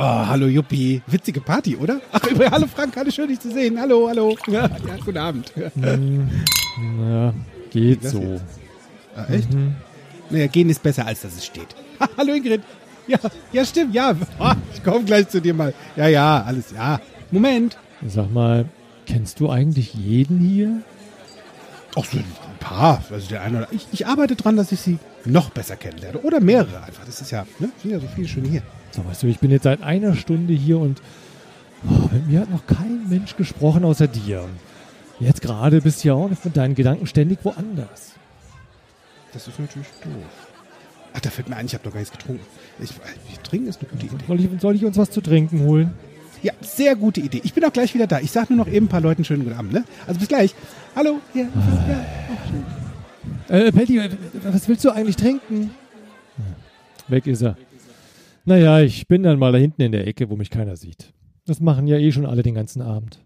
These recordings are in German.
Oh, hallo Juppie. Witzige Party, oder? Ach, übrigens, hallo Frank, alles schön, dich zu sehen. Hallo, hallo. Ja, ja guten Abend. Hm, ja, geht Das so. jetzt? Ah, echt? Naja, gehen ist besser, als dass es steht. Ha, hallo Ingrid. Ja, ja, stimmt, ja. Ah, Ich komme gleich zu dir mal. Ja, ja, alles, ja. Moment. Sag mal, kennst du eigentlich jeden hier? Ach, so ein paar. Also der eine oder ich, ich arbeite dran, dass ich sie noch besser kennenlerne. Oder mehrere einfach. Das ist ja, ne? Sind ja so viele schon hier. So, weißt du, ich bin jetzt seit einer Stunde hier und oh, mit mir hat noch kein Mensch gesprochen außer dir. Jetzt gerade bist du ja auch mit deinen Gedanken ständig woanders. Das ist natürlich doof. Ach, da fällt mir ein, ich habe noch gar nichts getrunken. Ich, ich trinken ist eine gute Idee. Soll ich, soll ich uns was zu trinken holen? Ja, sehr gute Idee. Ich bin auch gleich wieder da. Ich sag nur noch eben ein paar Leuten schönen guten Abend, ne? Also bis gleich. Hallo. Ja, ja. Äh, Patty, äh, was willst du eigentlich trinken? Weg ist er. Naja, ich bin dann mal da hinten in der Ecke, wo mich keiner sieht. Das machen ja eh schon alle den ganzen Abend.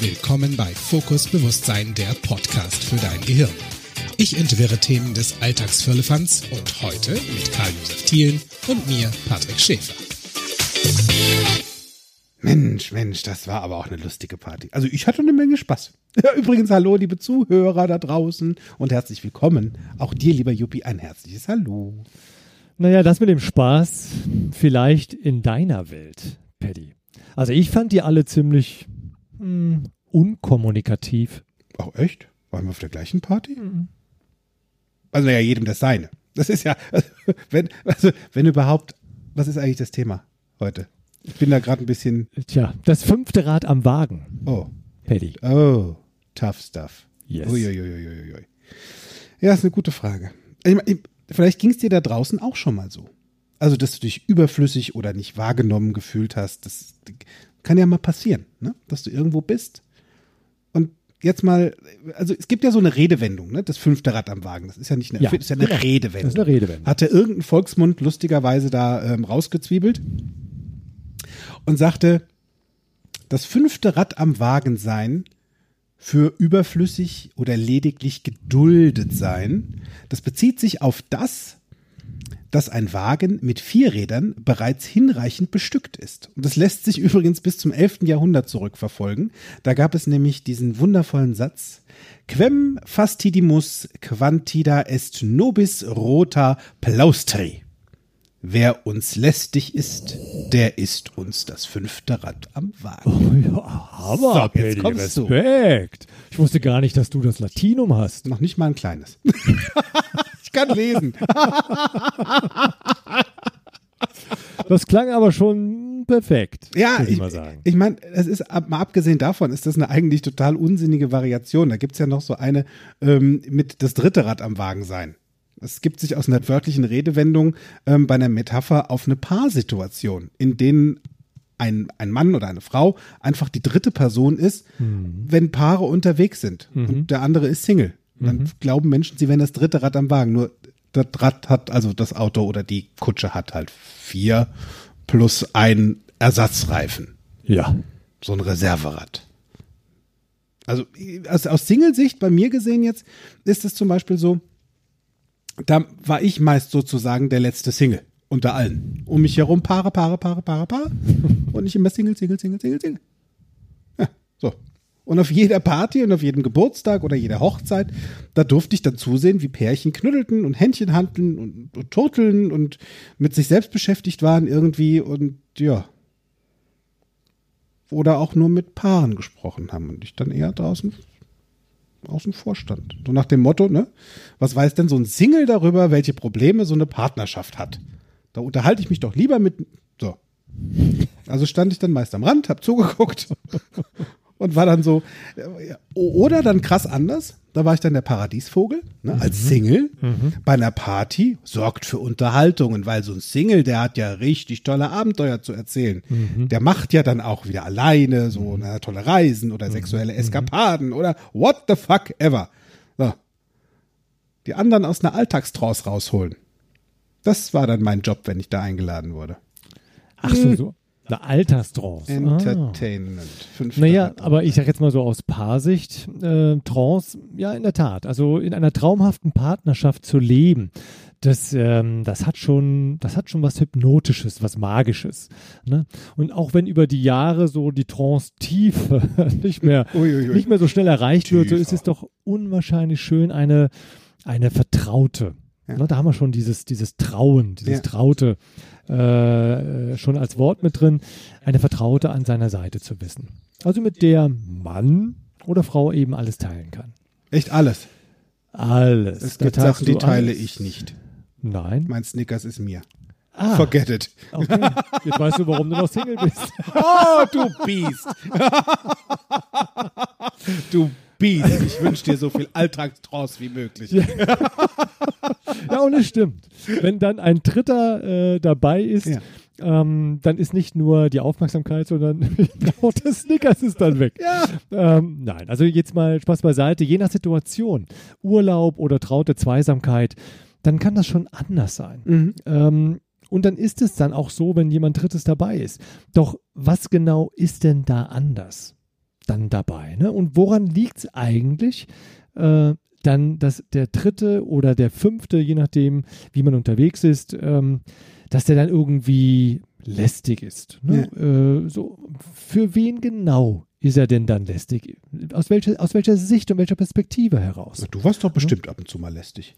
Willkommen bei Fokus Bewusstsein, der Podcast für dein Gehirn. Ich entwirre Themen des Alltagsfirlefanz und heute mit Karl-Josef Thielen und mir, Patrick Schäfer. Mensch, Mensch, das war aber auch eine lustige Party. Also ich hatte eine Menge Spaß. Ja, übrigens, hallo, liebe Zuhörer da draußen und herzlich willkommen. Auch dir, lieber Juppie, ein herzliches Hallo. Naja, das mit dem Spaß vielleicht in deiner Welt, Paddy. Also ich fand die alle ziemlich hm, unkommunikativ. Auch echt? Waren wir auf der gleichen Party? Also naja, jedem das seine. Das ist ja, wenn, also, wenn überhaupt, was ist eigentlich das Thema heute? Ich bin da gerade ein bisschen, Tja, das fünfte Rad am Wagen, oh, Paddy. oh, tough stuff. Yes. Uiuiuiui. Ja, ist eine gute Frage. Ich mein, ich- vielleicht ging es dir da draußen auch schon mal so. Also, dass du dich überflüssig oder nicht wahrgenommen gefühlt hast. Das kann ja mal passieren, ne? dass du irgendwo bist. Und jetzt mal, also es gibt ja so eine Redewendung, ne? das fünfte Rad am Wagen. Das ist ja nicht eine, Ja, ist ja eine genau. Redewendung. Das ist eine Redewendung. Hatte irgendein Volksmund lustigerweise da ähm, rausgezwiebelt und sagte, das fünfte Rad am Wagen sein für überflüssig oder lediglich geduldet sein. Das bezieht sich auf das, dass ein Wagen mit vier Rädern bereits hinreichend bestückt ist. Und das lässt sich übrigens bis zum 11. Jahrhundert zurückverfolgen. Da gab es nämlich diesen wundervollen Satz, Quem fastidimus quantida est nobis rota plaustri. Wer uns lästig ist, der ist uns das fünfte Rad am Wagen. Ja, aber So, jetzt kommst du. Respekt. Ich wusste gar nicht, dass du das Latinum hast. Noch nicht mal ein kleines. ich kann lesen. Das klang aber schon perfekt. Ja, ich, ich, mal sagen. ich meine, es ist mal abgesehen davon, ist das eine eigentlich total unsinnige Variation. Da gibt's ja noch so eine ähm, mit das dritte Rad am Wagen sein. Es gibt sich aus einer wörtlichen Redewendung ähm, bei einer Metapher auf eine Paarsituation, in denen ein, ein Mann oder eine Frau einfach die dritte Person ist, wenn Paare unterwegs sind und der andere ist Single. Dann glauben Menschen, sie wären das dritte Rad am Wagen. Nur das Rad hat, also das Auto oder die Kutsche hat halt vier plus ein Ersatzreifen. ja. So ein Reserverad. Also aus, aus Single-Sicht bei mir gesehen jetzt ist es zum Beispiel so, da war ich meist sozusagen der letzte Single unter allen. Um mich herum Paare, Paare, Paare, Paare, Paare. Und ich immer Single, Single, Single, Single, Single. Ja, so. Und auf jeder Party und auf jedem Geburtstag oder jeder Hochzeit, da durfte ich dann zusehen, wie Pärchen knuddelten und Händchen handeln und, und turteln und mit sich selbst beschäftigt waren irgendwie und ja. Oder auch nur mit Paaren gesprochen haben und ich dann eher draußen außen vor stand. So nach dem Motto, ne? Was weiß denn so ein Single darüber, welche Probleme so eine Partnerschaft hat? Da unterhalte ich mich doch lieber mit. So. Also stand ich dann meist am Rand, hab zugeguckt und war dann so. äh, Oder dann krass anders. Da war ich dann der Paradiesvogel, ne, als Single bei einer Party, sorgt für Unterhaltungen, weil so ein Single, der hat ja richtig tolle Abenteuer zu erzählen. Der macht ja dann auch wieder alleine so ne, tolle Reisen oder sexuelle Eskapaden oder what the fuck ever. So. Die anderen aus einer Alltagstrance rausholen. Das war dann mein Job, wenn ich da eingeladen wurde. Ach so, so. Eine Alterstrance. Ah. Entertainment. Fünfter Naja, aber ich sag jetzt mal so aus Paarsicht, äh, Trance, ja in der Tat, also in einer traumhaften Partnerschaft zu leben, das, ähm, das hat schon, das hat schon was Hypnotisches, was Magisches. Ne? Und auch wenn über die Jahre so die Trance-Tiefe nicht mehr, Uiuiui. nicht mehr so schnell erreicht wird, so ist Tiefer. es doch unwahrscheinlich schön, eine, eine Vertraute. Ja. Ne, da haben wir schon dieses, dieses Trauen, dieses Ja. Traute äh, schon als Wort mit drin, eine Vertraute an seiner Seite zu wissen. Also mit der Mann oder Frau eben alles teilen kann. Echt alles. Alles. Es gibt Sachen, die teile alles. ich nicht. Nein. Mein Snickers ist mir. Ah, Forget it. okay. Jetzt weißt du, warum du noch Single bist. Oh, du Biest. du Biest. Ich wünsche dir so viel Alltagstrance wie möglich. Ja, und es stimmt. Wenn dann ein Dritter äh, dabei ist, Ja. ähm, dann ist nicht nur die Aufmerksamkeit, sondern auch das Snickers ist dann weg. Ja. Ähm, nein, also jetzt mal Spaß beiseite. Je nach Situation, Urlaub oder traute Zweisamkeit, dann kann das schon anders sein. Mhm. Ähm, und dann ist es dann auch so, wenn jemand Drittes dabei ist. Doch was genau ist denn da anders dann dabei? Ne? Und woran liegt es eigentlich, äh, dann, dass der Dritte oder der Fünfte, je nachdem, wie man unterwegs ist, ähm, dass der dann irgendwie lästig ist? Ne? Äh, so, für wen genau ist er denn dann lästig? Aus welcher, aus welcher Sicht und welcher Perspektive heraus? Du warst doch bestimmt ab und zu mal lästig.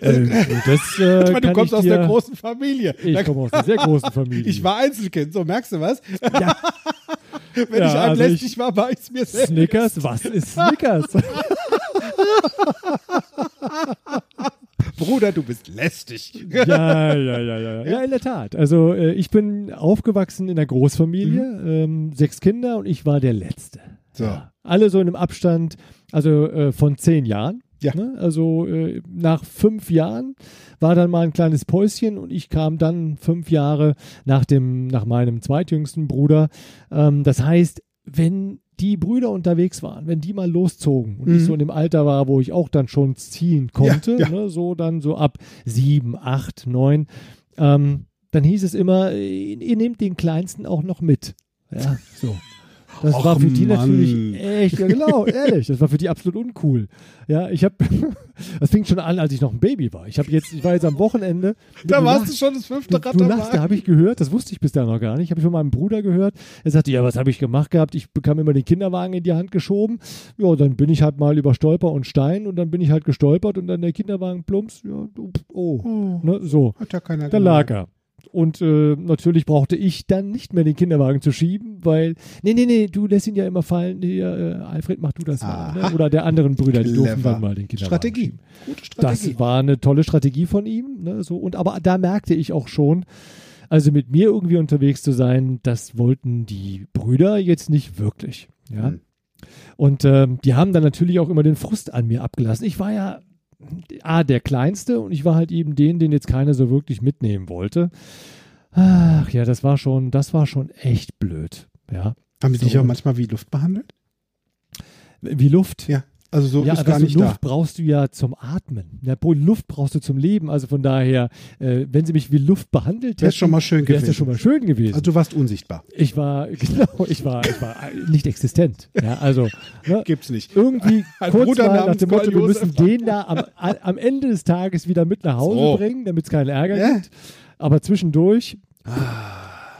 Äh, das, äh, Ich meine, du kommst aus dir, einer großen Familie. Ich komme aus einer sehr großen Familie. ich war Einzelkind, so merkst du was? Ja, Wenn Ja, ich einem also lästig ich- war, war ich es mir selbst. Snickers, was ist Snickers? Bruder, du bist lästig. ja, ja, ja, ja, ja. Ja, in der Tat. Also äh, ich bin aufgewachsen in einer Großfamilie, ähm, sechs Kinder und ich war der Letzte. So. Ja. Alle so in einem Abstand, also äh, von zehn Jahren. Ja. Ne? Also äh, nach fünf Jahren war dann mal ein kleines Päuschen und ich kam dann fünf Jahre nach dem, nach meinem zweitjüngsten Bruder. Ähm, das heißt, wenn die Brüder unterwegs waren, wenn die mal loszogen und Mhm. ich so in dem Alter war, wo ich auch dann schon ziehen konnte, Ja, ja. Ne, so dann so ab sieben, acht, neun, ähm, dann hieß es immer, ihr, ihr nehmt den Kleinsten auch noch mit. Ja, so. Das Och, war für die Mann. natürlich echt, ja genau, ehrlich, das war für die absolut uncool. Ja, ich habe, das fing schon an, als ich noch ein Baby war. Ich habe jetzt, ich war jetzt am Wochenende. Da du warst du schon das fünfte du, Rad du lachst, da habe ich gehört, das wusste ich bis dahin noch gar nicht. Habe ich von meinem Bruder gehört. Er sagte, ja, was habe ich gemacht gehabt? Ich bekam immer den Kinderwagen in die Hand geschoben. Ja, dann bin ich halt mal über Stolper und Stein und dann bin ich halt gestolpert und dann der Kinderwagen plumps. Ja, du, oh, Oh, ne, so. hat ja keiner Da lag er. Und äh, natürlich brauchte ich dann nicht mehr den Kinderwagen zu schieben, weil, nee, nee, nee, du lässt ihn ja immer fallen. Hier, äh, Alfred, mach du das mal. Aha. Ne? Oder der anderen Brüder, die durften dann mal den Kinderwagen Strategie. schieben. Gute Strategie. Das war eine tolle Strategie von ihm. Ne, so. Und aber da merkte ich auch schon, also mit mir irgendwie unterwegs zu sein, das wollten die Brüder jetzt nicht wirklich. Ja. Hm. Und ähm, die haben dann natürlich auch immer den Frust an mir abgelassen. Ich war ja A, der Kleinste und ich war halt eben den, den jetzt keiner so wirklich mitnehmen wollte. Ach ja, das war schon, das war schon echt blöd. Ja. Haben dich So. auch manchmal wie Luft behandelt? Wie Luft. Ja. Also so ja, ist gar so nicht Luft da. brauchst du ja zum Atmen. Ja, Luft brauchst du zum Leben. Also von daher, äh, wenn sie mich wie Luft behandelt Wäre hätten, schon mal schön wäre es gewesen. ja schon mal schön gewesen. Also du warst unsichtbar. ich war, genau, ich war, ich war nicht existent. Ja, also ne, Gibt's nicht. irgendwie Ein kurz Bruder mal nach dem Motto, wir müssen den da am, am Ende des Tages wieder mit nach Hause So. bringen, damit es keinen Ärger Ja. gibt. Aber zwischendurch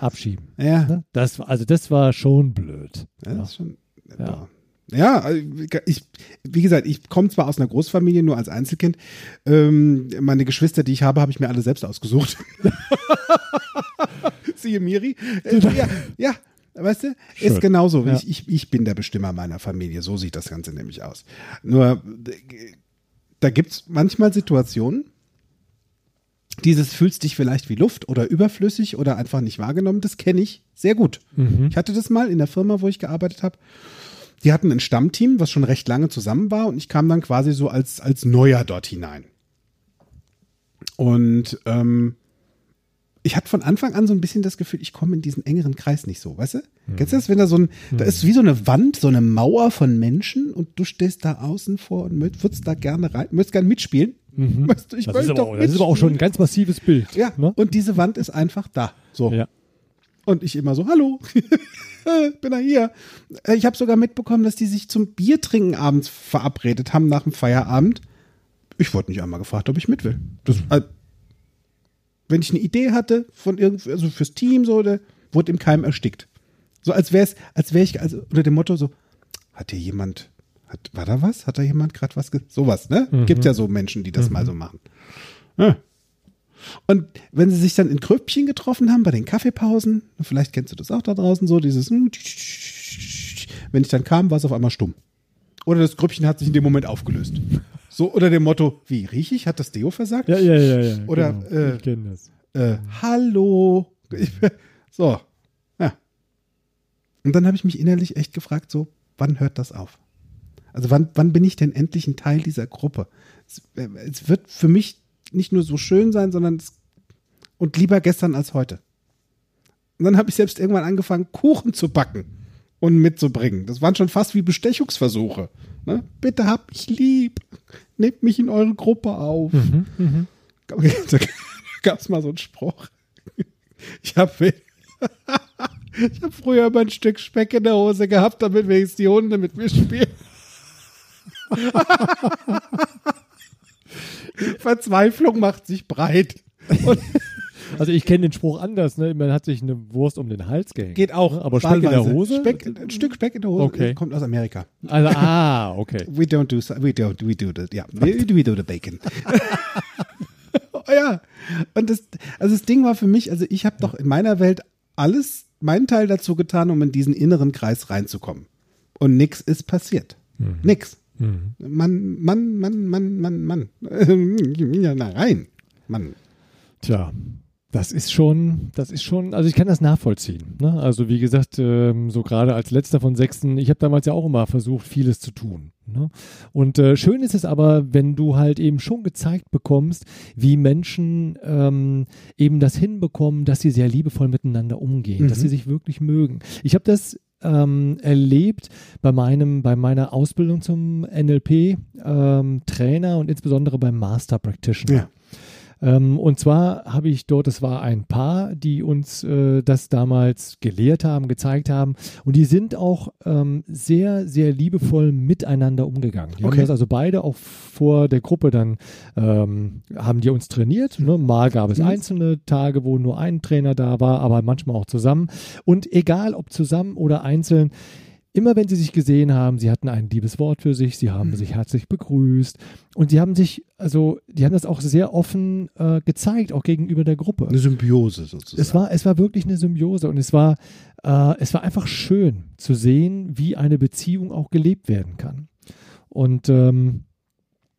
abschieben. Ja. Ne? Das, war- also das war schon blöd. Ja, das ist schon, Ja. Ja. also, ich, wie gesagt, ich komme zwar aus einer Großfamilie, nur als Einzelkind. Ähm, meine Geschwister, die ich habe, habe ich mir alle selbst ausgesucht. Siehe Miri. Äh, ja, ja, weißt du, Schön. ist genauso. Ja. Ich, ich, ich bin der Bestimmer meiner Familie. So sieht das Ganze nämlich aus. Nur, da gibt es manchmal Situationen, dieses fühlst dich vielleicht wie Luft oder überflüssig oder einfach nicht wahrgenommen, das kenne ich sehr gut. Mhm. Ich hatte das mal in der Firma, wo ich gearbeitet habe. Die hatten ein Stammteam, was schon recht lange zusammen war und ich kam dann quasi so als, als Neuer dort hinein. Und ähm, ich hatte von Anfang an so ein bisschen das Gefühl, ich komme in diesen engeren Kreis nicht so, weißt du? Kennst du das, wenn da so ein, da ist wie so eine Wand, so eine Mauer von Menschen und du stehst da außen vor und würdest da gerne rein, möchtest gerne mitspielen. Weißt du, ich Mhm. Das ist, aber, doch auch- das ist aber auch schon ein ganz massives Bild. Ja, Ne? und diese Wand ist einfach da. So. Ja. Und ich immer so, hallo, bin da hier. Äh, Ich habe sogar mitbekommen, dass die sich zum Biertrinken abends verabredet haben nach dem Feierabend. Ich wurde nicht einmal gefragt, ob ich mit will. Das, äh, wenn ich eine Idee hatte von irgendwie, also fürs Team so, der wurde im Keim erstickt. So als wäre es, als wäre ich, also unter dem Motto so, hat hier jemand, hat, war da was? Hat da jemand gerade was, sowas, ne? Gibt ja so Menschen, die das mal so machen. Ja. Und wenn sie sich dann in Grüppchen getroffen haben bei den Kaffeepausen, vielleicht kennst du das auch da draußen so, dieses, wenn ich dann kam, war es auf einmal stumm. Oder das Grüppchen hat sich in dem Moment aufgelöst. So unter dem Motto, wie riech ich? Hat das Deo versagt? Ja, ja, ja, ja. Oder, genau. äh, ich kenne das. äh, hallo. So, ja. Und dann habe ich mich innerlich echt gefragt, so, wann hört das auf? Also wann, wann bin ich denn endlich ein Teil dieser Gruppe? Es, äh, es wird für mich nicht nur so schön sein, sondern es, und lieber gestern als heute. Und dann habe ich selbst irgendwann angefangen, Kuchen zu backen und mitzubringen. Das waren schon fast wie Bestechungsversuche. Ne? Bitte hab mich lieb. Nehmt mich in eure Gruppe auf. Da gab es mal so einen Spruch. Ich habe ich hab früher immer ein Stück Speck in der Hose gehabt, damit wenigstens die Hunde mit mir spielen. Verzweiflung macht sich breit. Und Also ich kenne den Spruch anders, ne? Man hat sich eine Wurst um den Hals gehängt. geht auch. Ne? Aber Speck in der wahlweise. Hose? Speck, ein Stück Speck in der Hose Okay. kommt aus Amerika. Also, ah, okay. We don't do, we don't, we do the, ja, we, we do the bacon. oh ja. Und das, also das Ding war für mich, also ich habe doch in meiner Welt alles, meinen Teil dazu getan, um in diesen inneren Kreis reinzukommen. Und nix ist passiert. Nix. Mann, Mann, Mann, Mann, Mann, Mann. Ja, na rein. Mann. Tja, das ist schon, das ist schon, also ich kann das nachvollziehen. Ne? Also wie gesagt, ähm, so gerade als letzter von sechsten, ich habe damals ja auch immer versucht, vieles zu tun. Ne? Und äh, schön ist es aber, wenn du halt eben schon gezeigt bekommst, wie Menschen ähm, eben das hinbekommen, dass sie sehr liebevoll miteinander umgehen, dass sie sich wirklich mögen. Ich habe das ähm, erlebt bei meinem, bei meiner Ausbildung zum NLP ähm, Trainer und insbesondere beim Master Practitioner. Ja. Ähm, und zwar habe ich dort, es war ein Paar, die uns äh, das damals gelehrt haben, gezeigt haben. Und die sind auch ähm, sehr, sehr liebevoll miteinander umgegangen. Die haben Okay. das also beide auch vor der Gruppe dann, ähm, haben die uns trainiert. Ne? Mal gab es einzelne Tage, wo nur ein Trainer da war, aber manchmal auch zusammen. Und egal ob zusammen oder einzeln, Immer wenn sie sich gesehen haben, sie hatten ein liebes Wort für sich, sie haben sich herzlich begrüßt und sie haben sich, also die haben das auch sehr offen äh, gezeigt, auch gegenüber der Gruppe. Eine Symbiose sozusagen. Es war, es war wirklich eine Symbiose und es war, äh, es war einfach schön zu sehen, wie eine Beziehung auch gelebt werden kann. Und ähm,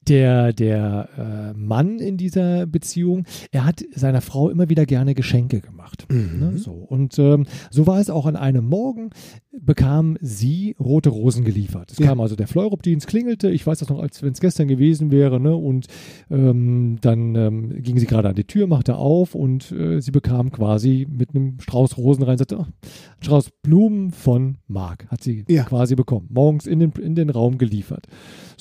der, der äh, Mann in dieser Beziehung, er hat seiner Frau immer wieder gerne Geschenke gemacht. Ne, so. Und ähm, so war es auch an einem Morgen, bekam sie rote Rosen geliefert. Es Ja. kam also der Fleurop-Dienst, klingelte, ich weiß das noch, als wenn es gestern gewesen wäre, ne? und ähm, dann ähm, ging sie gerade an die Tür, machte auf und äh, sie bekam quasi mit einem Strauß Rosen rein, sagte, oh, Strauß Blumen von Marc hat sie Ja. quasi bekommen, morgens in den, in den Raum geliefert.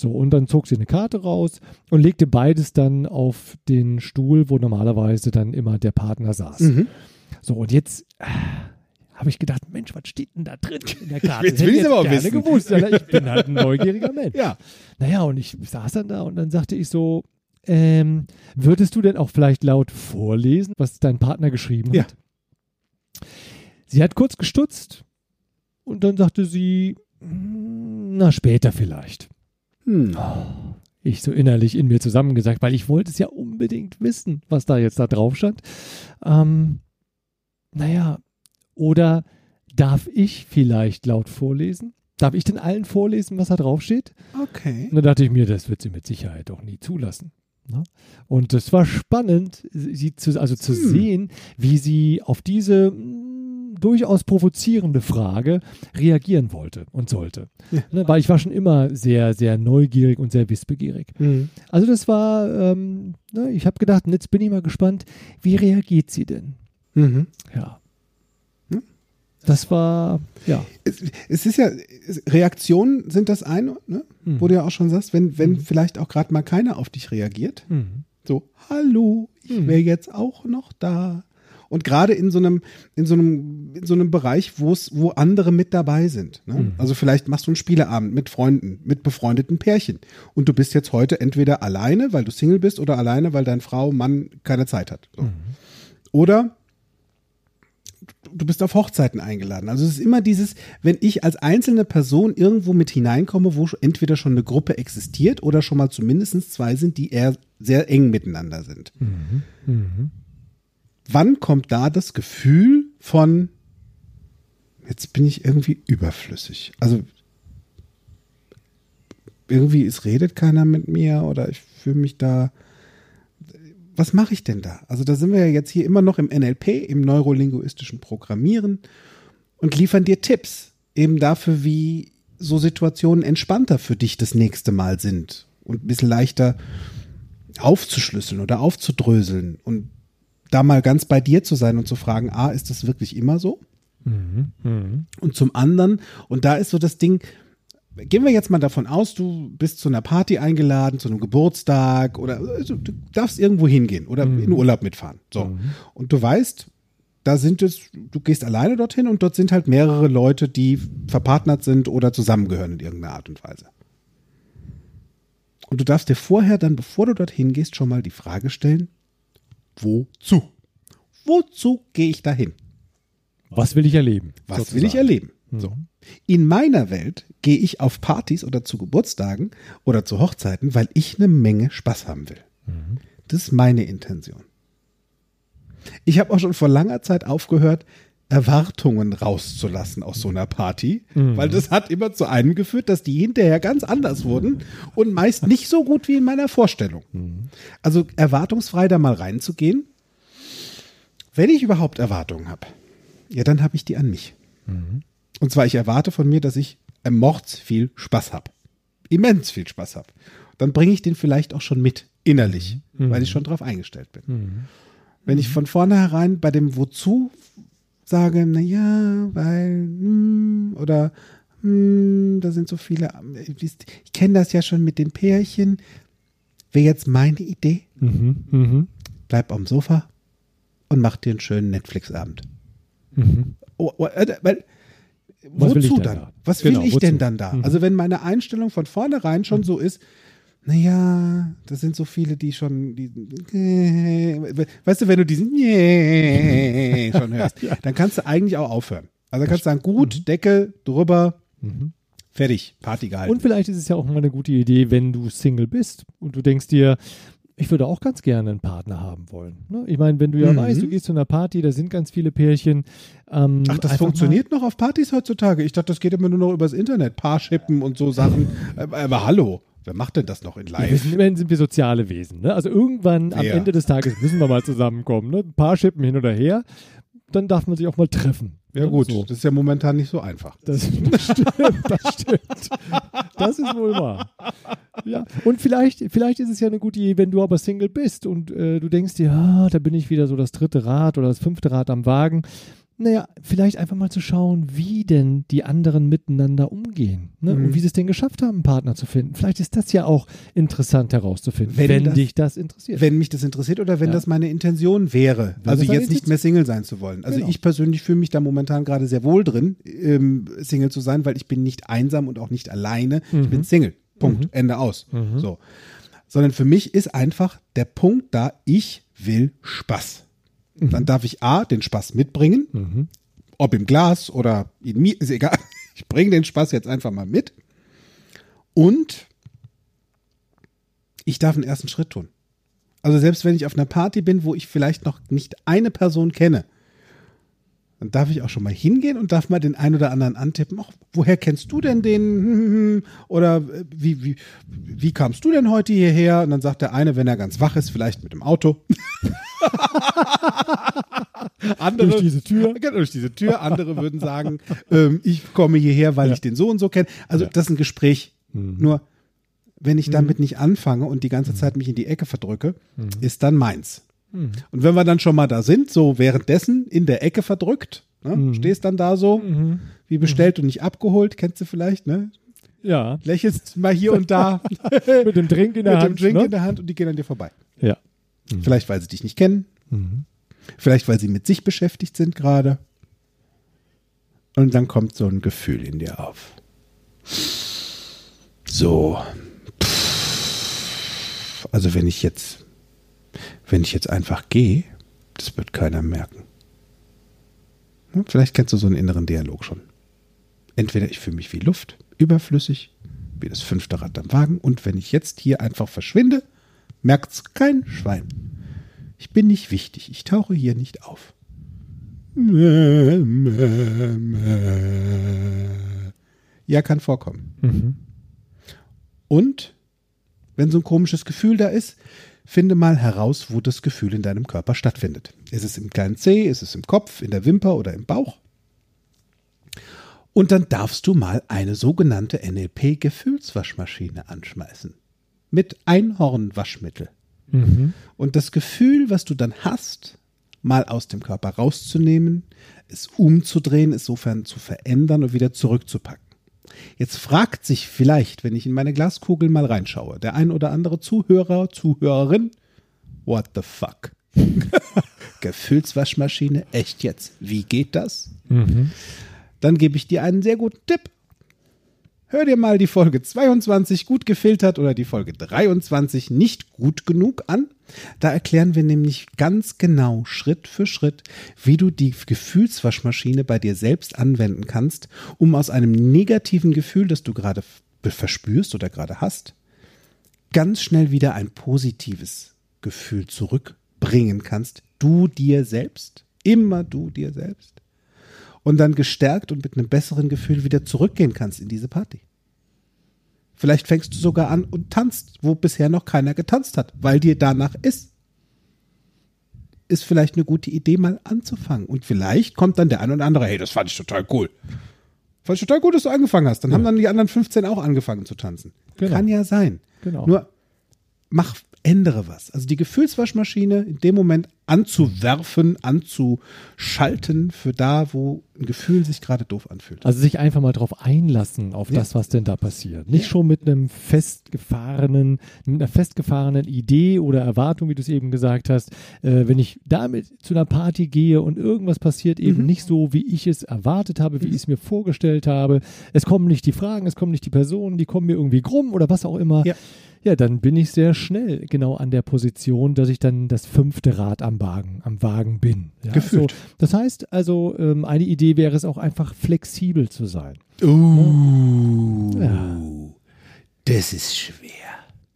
So, und dann zog sie eine Karte raus und legte beides dann auf den Stuhl, wo normalerweise dann immer der Partner saß. Mhm. So, und jetzt äh, habe ich gedacht, Mensch, was steht denn da drin in der Karte? Jetzt will hätte ich's aber gerne wissen. gewusst. Ja, ich bin halt ein neugieriger Mensch. Ja. Naja, und ich saß dann da und dann sagte ich so, ähm, würdest du denn auch vielleicht laut vorlesen, was dein Partner geschrieben Ja. hat? Sie hat kurz gestutzt und dann sagte sie, "Hm, na, später vielleicht. Hm. Ich so innerlich in mir zusammengesagt, weil ich wollte es ja unbedingt wissen, was da jetzt da drauf stand. Ähm, naja, oder darf ich vielleicht laut vorlesen? Darf ich denn allen vorlesen, was da drauf steht? Okay. Und dann dachte ich mir, das wird sie mit Sicherheit auch nie zulassen. Ne? Und es war spannend, sie zu, also zu sehen, wie sie auf diese durchaus provozierende Frage reagieren wollte und sollte. Ja. Ne? Weil ich war schon immer sehr, sehr neugierig und sehr wissbegierig. Hm. Also das war, ähm, ne, ich habe gedacht, jetzt bin ich mal gespannt, wie reagiert sie denn? Mhm. Ja. Das war, ja. Es, es ist ja, Reaktionen sind das eine, ne? Mhm. wo du ja auch schon sagst, wenn, wenn vielleicht auch gerade mal keiner auf dich reagiert, Mhm. so, hallo, ich Mhm. wäre jetzt auch noch da. Und gerade in so einem, in so einem, in so einem Bereich, wo es, wo andere mit dabei sind. Ne? Mhm. Also vielleicht machst du einen Spieleabend mit Freunden, mit befreundeten Pärchen. Und du bist jetzt heute entweder alleine, weil du Single bist, oder alleine, weil deine Frau, Mann keine Zeit hat. So. Oder du bist auf Hochzeiten eingeladen. Also es ist immer dieses, wenn ich als einzelne Person irgendwo mit hineinkomme, wo entweder schon eine Gruppe existiert oder schon mal zumindest zwei sind, die eher sehr eng miteinander sind. Mhm. Mhm. Wann kommt da das Gefühl von, jetzt bin ich irgendwie überflüssig? Also irgendwie, es redet keiner mit mir oder ich fühle mich da was mache ich denn da? Also da sind wir ja jetzt hier immer noch im NLP, im neurolinguistischen Programmieren und liefern dir Tipps eben dafür, wie so Situationen entspannter für dich das nächste Mal sind und ein bisschen leichter aufzuschlüsseln oder aufzudröseln und da mal ganz bei dir zu sein und zu fragen, ah, ist das wirklich immer so? Mhm, mh. Und zum anderen, und da ist so das Ding, gehen wir jetzt mal davon aus, du bist zu einer Party eingeladen, zu einem Geburtstag oder also, du darfst irgendwo hingehen oder mhm. in Urlaub mitfahren. So. Mhm. Und du weißt, da sind es, du gehst alleine dorthin und dort sind halt mehrere Leute, die verpartnert sind oder zusammengehören in irgendeiner Art und Weise. Und du darfst dir vorher dann, bevor du dorthin gehst, schon mal die Frage stellen, wozu? Wozu gehe ich dahin? Was will ich erleben? Was sozusagen. will ich erleben? So. Mhm. In meiner Welt gehe ich auf Partys oder zu Geburtstagen oder zu Hochzeiten, weil ich eine Menge Spaß haben will. Mhm. Das ist meine Intention. Ich habe auch schon vor langer Zeit aufgehört, Erwartungen rauszulassen aus so einer Party, mhm. weil das hat immer zu einem geführt, dass die hinterher ganz anders wurden und meist nicht so gut wie in meiner Vorstellung. Mhm. Also erwartungsfrei da mal reinzugehen, wenn ich überhaupt Erwartungen habe, ja, dann habe ich die an mich. Mhm. Und zwar, ich erwarte von mir, dass ich mords viel Spaß habe. Immens viel Spaß habe. Dann bringe ich den vielleicht auch schon mit, innerlich, mhm. weil ich schon drauf eingestellt bin. Mhm. Wenn ich von vornherein bei dem Wozu sage, na ja, weil, hm, oder hm, da sind so viele, ich kenne das ja schon mit den Pärchen, wäre jetzt meine Idee. Mhm. Mhm. Bleib am Sofa und mach dir einen schönen Netflix-Abend. Mhm. Oh, oh, äh, weil wozu dann? Da? Was genau, will ich wozu? denn dann da? Mhm. Also wenn meine Einstellung von vornherein schon mhm. so ist, naja, das sind so viele, die schon, die, äh, weißt du, wenn du diesen äh, schon hörst, ja. dann kannst du eigentlich auch aufhören. Also kannst du sagen, gut, mhm. Deckel drüber, mhm. fertig, Party gehalten. Und vielleicht ist es ja auch mal eine gute Idee, wenn du Single bist und du denkst dir, ich würde auch ganz gerne einen Partner haben wollen. Ne? Ich meine, wenn du ja mhm. weißt, du gehst zu einer Party, da sind ganz viele Pärchen. Ähm, Ach, das funktioniert noch auf Partys heutzutage? Ich dachte, das geht immer nur noch übers Internet. Paarschippen und so Sachen. aber, aber hallo. Wer macht denn das noch in live? Ja, wir sind, immerhin sind wir soziale Wesen. Ne? Also irgendwann am ja. Ende des Tages müssen wir mal zusammenkommen. Ne? Ein paar Schippen hin oder her. Dann darf man sich auch mal treffen. Ja, gut, so. das ist ja momentan nicht so einfach. Das, das stimmt, das stimmt. Das ist wohl wahr. Ja. Und vielleicht, vielleicht ist es ja eine gute Idee, wenn du aber Single bist und äh, du denkst dir, ah, da bin ich wieder so das dritte Rad oder das fünfte Rad am Wagen naja, vielleicht einfach mal zu schauen, wie denn die anderen miteinander umgehen ne? mhm. und wie sie es denn geschafft haben, einen Partner zu finden. Vielleicht ist das ja auch interessant herauszufinden, wenn, wenn das, dich das interessiert. Wenn mich das interessiert oder wenn ja. das meine Intention wäre, wenn also jetzt nicht mehr Single sein zu wollen. Also genau. ich persönlich fühle mich da momentan gerade sehr wohl drin, ähm, Single zu sein, weil ich bin nicht einsam und auch nicht alleine. Mhm. Ich bin mhm. Single. Punkt. Mhm. Ende aus. Mhm. So. Sondern für mich ist einfach der Punkt da, ich will Spaß. Mhm. Dann darf ich A, den Spaß mitbringen, mhm. ob im Glas oder in mir, ist egal. Ich bringe den Spaß jetzt einfach mal mit. Und ich darf einen ersten Schritt tun. Also selbst wenn ich auf einer Party bin, wo ich vielleicht noch nicht eine Person kenne, dann darf ich auch schon mal hingehen und darf mal den einen oder anderen antippen. Ach, woher kennst du denn den? Oder äh, wie, wie, wie kamst du denn heute hierher? Und dann sagt der eine, wenn er ganz wach ist, vielleicht mit dem Auto. andere, durch diese Tür. Genau, durch diese Tür. Andere würden sagen, ähm, ich komme hierher, weil ja. ich den so und so kenne. Also ja. das ist ein Gespräch. Mhm. Nur wenn ich damit mhm. nicht anfange und die ganze mhm. Zeit mich in die Ecke verdrücke, mhm. ist dann meins. Mhm. Und wenn wir dann schon mal da sind, so währenddessen in der Ecke verdrückt, ne, mhm. stehst dann da so, mhm. wie bestellt und nicht abgeholt, kennst du vielleicht, ne? Ja. Lächelst mal hier und da. Mit dem Drink in der Hand. Mit dem Drink ne? in der Hand und die gehen an dir vorbei. Ja. Mhm. Vielleicht, weil sie dich nicht kennen. Mhm. Vielleicht, weil sie mit sich beschäftigt sind gerade. Und dann kommt so ein Gefühl in dir auf. So. Also wenn ich jetzt wenn ich jetzt einfach gehe, Das wird keiner merken. Hm, Vielleicht kennst du so einen inneren Dialog schon. Entweder ich fühle mich wie Luft, überflüssig, wie das fünfte Rad am Wagen, und wenn ich jetzt hier einfach verschwinde, merkt's kein Schwein. Ich bin nicht wichtig, ich tauche hier nicht auf. Ja, kann vorkommen. Mhm. Und wenn so ein komisches Gefühl da ist, finde mal heraus, wo das Gefühl in deinem Körper stattfindet. Ist es im kleinen Zeh, ist es im Kopf, in der Wimper oder im Bauch? Und dann darfst du mal eine sogenannte NLP-Gefühlswaschmaschine anschmeißen. Mit Einhornwaschmittel. Mhm. Und das Gefühl, was du dann hast, mal aus dem Körper rauszunehmen, es umzudrehen, es sofern zu verändern und wieder zurückzupacken. Jetzt fragt sich vielleicht, wenn ich in meine Glaskugel mal reinschaue, der ein oder andere Zuhörer, Zuhörerin, what the fuck? Gefühlswaschmaschine, echt jetzt? Wie geht das? Mhm. Dann gebe ich dir einen sehr guten Tipp. Hör dir mal die Folge 22 gut gefiltert oder die Folge 23 nicht gut genug an. Da erklären wir nämlich ganz genau Schritt für Schritt, wie du die Gefühlswaschmaschine bei dir selbst anwenden kannst, um aus einem negativen Gefühl, das du gerade verspürst oder gerade hast, ganz schnell wieder ein positives Gefühl zurückbringen kannst. Du dir selbst, immer du dir selbst und dann gestärkt und mit einem besseren Gefühl wieder zurückgehen kannst in diese Party. Vielleicht fängst du sogar an und tanzt, wo bisher noch keiner getanzt hat, weil dir danach ist. Ist vielleicht eine gute Idee, mal anzufangen. Und vielleicht kommt dann der ein oder andere, hey, das fand ich total cool. Fand ich total gut, dass du angefangen hast. Dann haben dann die anderen 15 auch angefangen zu tanzen. Genau. Kann ja sein. Genau. Nur mach, ändere was. Also die Gefühlswaschmaschine in dem Moment anzuwerfen, anzuschalten für da, wo ein Gefühl sich gerade doof anfühlt. Also sich einfach mal drauf einlassen, auf Ja. das, was denn da passiert. Nicht schon mit einem festgefahrenen, mit einer festgefahrenen Idee oder Erwartung, wie du es eben gesagt hast. Äh, wenn ich damit zu einer Party gehe und irgendwas passiert eben Mhm. nicht so, wie ich es erwartet habe, wie ich es mir vorgestellt habe. Es kommen nicht die Fragen, es kommen nicht die Personen, die kommen mir irgendwie krumm oder was auch immer. Ja. Ja, dann bin ich sehr schnell genau an der Position, dass ich dann das fünfte Rad am Wagen, am Wagen bin. Ja, Gefühlt. So, das heißt also, ähm, eine Idee wäre es auch einfach flexibel zu sein. Uh, Ja. das ist schwer.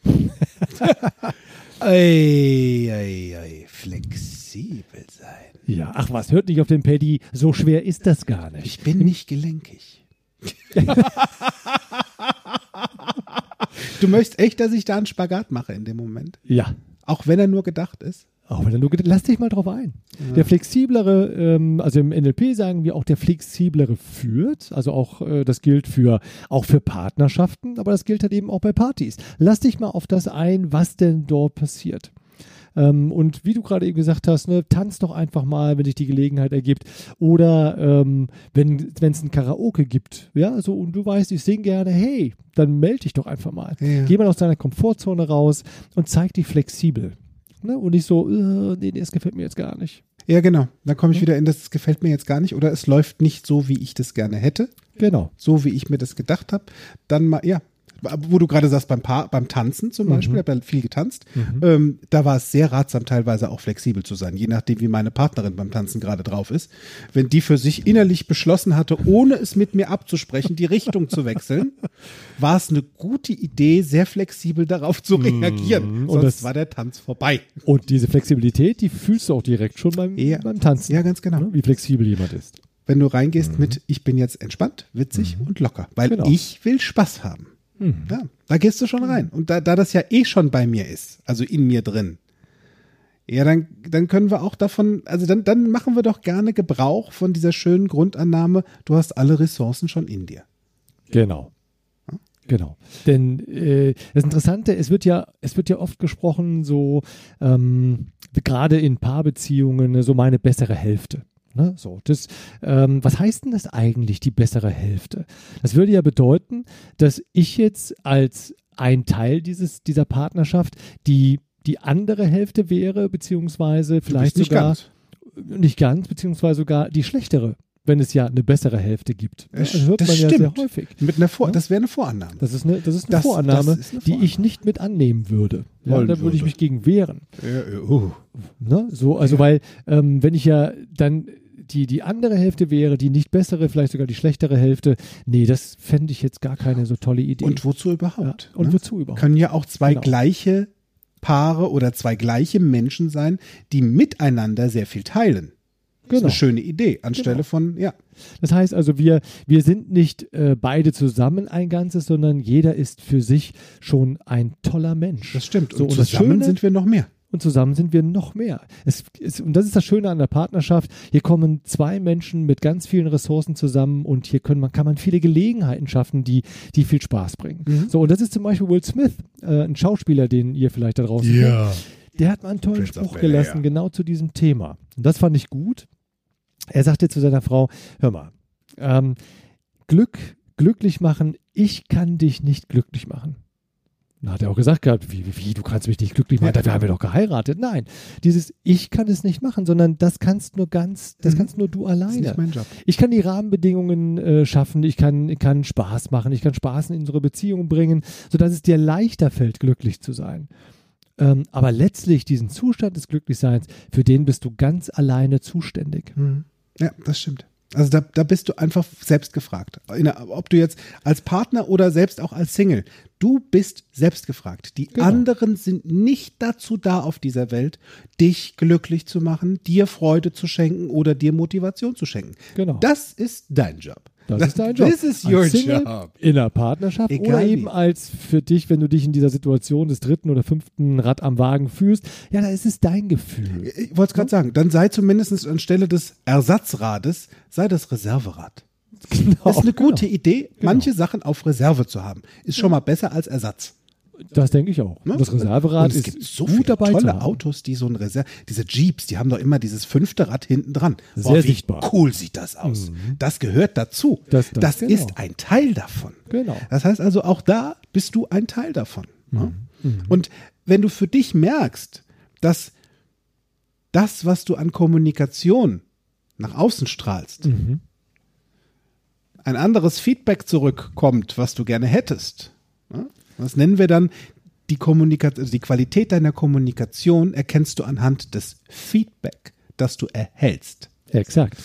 ei, ei, ei, flexibel sein. Ja, ach was, hört nicht auf den Paddy, so schwer ist das gar nicht. Ich bin nicht gelenkig. du möchtest echt, dass ich da einen Spagat mache in dem Moment. Ja, Auch wenn er nur gedacht ist. Wenn du, lass dich mal drauf ein. Der flexiblere, ähm, also im NLP sagen wir auch, der flexiblere führt, also auch, äh, das gilt für, auch für Partnerschaften, aber das gilt halt eben auch bei Partys. Lass dich mal auf das ein, was denn dort passiert. Ähm, und wie du gerade eben gesagt hast, ne, tanz doch einfach mal, wenn sich die Gelegenheit ergibt. Oder ähm, wenn es ein Karaoke gibt, ja, so und du weißt, ich singe gerne, hey, dann melde dich doch einfach mal. Ja. Geh mal aus deiner Komfortzone raus und zeig dich flexibel. Ne? Und nicht so, äh, nee, nee, das gefällt mir jetzt gar nicht. Ja, genau. Dann komme ich wieder in das, das gefällt mir jetzt gar nicht oder es läuft nicht so, wie ich das gerne hätte. Genau. so wie ich mir das gedacht habe, dann mal, ja, wo du gerade sagst, beim, Paar, beim Tanzen zum Beispiel, Mhm. ich habe ja viel getanzt, ähm, da war es sehr ratsam, teilweise auch flexibel zu sein, je nachdem, wie meine Partnerin beim Tanzen gerade drauf ist. Wenn die für sich innerlich beschlossen hatte, ohne es mit mir abzusprechen, die Richtung zu wechseln, war es eine gute Idee, sehr flexibel darauf zu reagieren. Und Sonst das- war der Tanz vorbei. Und diese Flexibilität, die fühlst du auch direkt schon beim, Ja. beim Tanzen. Ja, ganz genau. Ne? Wie flexibel jemand ist. Wenn du reingehst mit, ich bin jetzt entspannt, witzig und locker, weil Genau. ich will Spaß haben. Ja, da gehst du schon rein. Und da, da das ja eh schon bei mir ist, also in mir drin, ja, dann, dann können wir auch davon, also dann, dann machen wir doch gerne Gebrauch von dieser schönen Grundannahme, du hast alle Ressourcen schon in dir. Genau. Genau. Denn äh, das Interessante, es wird ja, es wird ja oft gesprochen, so ähm, gerade in Paarbeziehungen, ne, so meine bessere Hälfte. Ne? So, das, ähm, was heißt denn das eigentlich, die bessere Hälfte? Das würde ja bedeuten, dass ich jetzt als ein Teil dieses, dieser Partnerschaft die, die andere Hälfte wäre, beziehungsweise vielleicht nicht sogar ganz. nicht ganz, beziehungsweise sogar die schlechtere wenn es ja eine bessere Hälfte gibt. Ja, Das das hört das man ja stimmt. sehr häufig. Mit einer Vor Ja. Das wäre eine Vorannahme. Das ist eine, das ist eine Das- Vorannahme, ist eine die ich Vorannahme. nicht mit annehmen würde. Ja, da würde ich mich gegen wehren. Äh, uh. Ne? So, also weil, ähm, wenn ich ja dann die, die andere Hälfte wäre, die nicht bessere, vielleicht sogar die schlechtere Hälfte, nee, das fände ich jetzt gar keine so tolle Idee. Und wozu ja. überhaupt? Und ne? wozu überhaupt? Können ja auch zwei Genau. gleiche Paare oder zwei gleiche Menschen sein, die miteinander sehr viel teilen. Das ist Genau. eine schöne Idee, anstelle Genau. von, ja. Das heißt also, wir, wir sind nicht äh, beide zusammen ein Ganzes, sondern jeder ist für sich schon ein toller Mensch. Das stimmt. So, Und und das zusammen Schöne- sind wir noch mehr. Und zusammen sind wir noch mehr. Es, es, und das ist das Schöne an der Partnerschaft. Hier kommen zwei Menschen mit ganz vielen Ressourcen zusammen und hier können man, kann man viele Gelegenheiten schaffen, die, die viel Spaß bringen. Mhm. So, und das ist zum Beispiel Will Smith, äh, ein Schauspieler, den ihr vielleicht da draußen kennt. Der hat mal einen tollen Prince Spruch gelassen, genau zu diesem Thema. Und das fand ich gut. Er sagte zu seiner Frau, hör mal, ähm, Glück, glücklich machen, ich kann dich nicht glücklich machen. Dann hat er auch gesagt gehabt, wie, wie, wie, du kannst mich nicht glücklich machen, dafür haben wir doch geheiratet. Nein, dieses Ich kann es nicht machen, sondern das kannst nur ganz, das Mhm. kannst nur du Das ist alleine. nicht mein Job. Ich kann die Rahmenbedingungen äh, schaffen, ich kann, ich kann Spaß machen, ich kann Spaß in unsere Beziehung bringen, sodass es dir leichter fällt, glücklich zu sein. Ähm, aber letztlich diesen Zustand des Glücklichseins, für den bist du ganz alleine zuständig. Ja, das stimmt. Also da, da bist du einfach selbst gefragt. Ob du jetzt als Partner oder selbst auch als Single, du bist selbst gefragt. Die Genau. anderen sind nicht dazu da auf dieser Welt, dich glücklich zu machen, dir Freude zu schenken oder dir Motivation zu schenken. Genau. Das ist dein Job. Das ist dein Job. This is Als your Single, job. In einer Partnerschaft Egal oder wie. eben als für dich, wenn du dich in dieser Situation des dritten oder fünften Rad am Wagen fühlst, ja, da ist es dein Gefühl. Ich wollte es gerade sagen, dann sei zumindest anstelle des Ersatzrades, sei das Reserverad. Genau, Das ist eine gute genau. Idee, manche Sachen auf Reserve zu haben. Ist schon mal besser als Ersatz. Das denke ich auch. Ne? Das Reserverad ist gibt so gut viele dabei tolle. Autos, die so ein Reserve, diese Jeeps, die haben doch immer dieses fünfte Rad hinten dran. Sehr wie sichtbar. Mhm. cool sieht das aus. Das gehört dazu. Das- das- genau. ist ein Teil davon. Genau. Das heißt also, auch da bist du ein Teil davon. ne? Mhm. Und wenn du für dich merkst, dass das, was du an Kommunikation nach außen strahlst, Mhm. ein anderes Feedback zurückkommt, was du gerne hättest. ne? Das nennen wir dann die Kommunikation, also die Qualität deiner Kommunikation erkennst du anhand des Feedback, das du erhältst. Exakt.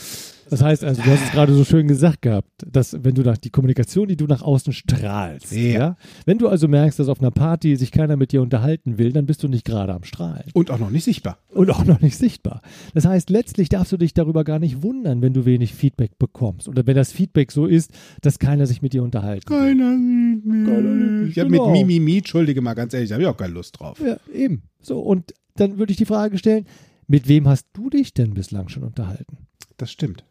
Das heißt also, du hast es gerade so schön gesagt gehabt, dass wenn du nach die Kommunikation, die du nach außen strahlst, Ja. ja. wenn du also merkst, dass auf einer Party sich keiner mit dir unterhalten will, dann bist du nicht gerade am Strahlen Und auch noch nicht sichtbar. und auch noch nicht sichtbar. Das heißt, letztlich darfst du dich darüber gar nicht wundern, wenn du wenig Feedback bekommst oder wenn das Feedback so ist, dass keiner sich mit dir unterhalten. Keiner sieht mich. Keiner sieht mich, Ich habe genau. mit Mimimi, entschuldige mal ganz ehrlich, da habe ich auch keine Lust drauf. Ja, eben. So, und dann würde ich die Frage stellen, mit wem hast du dich denn bislang schon unterhalten? Das stimmt.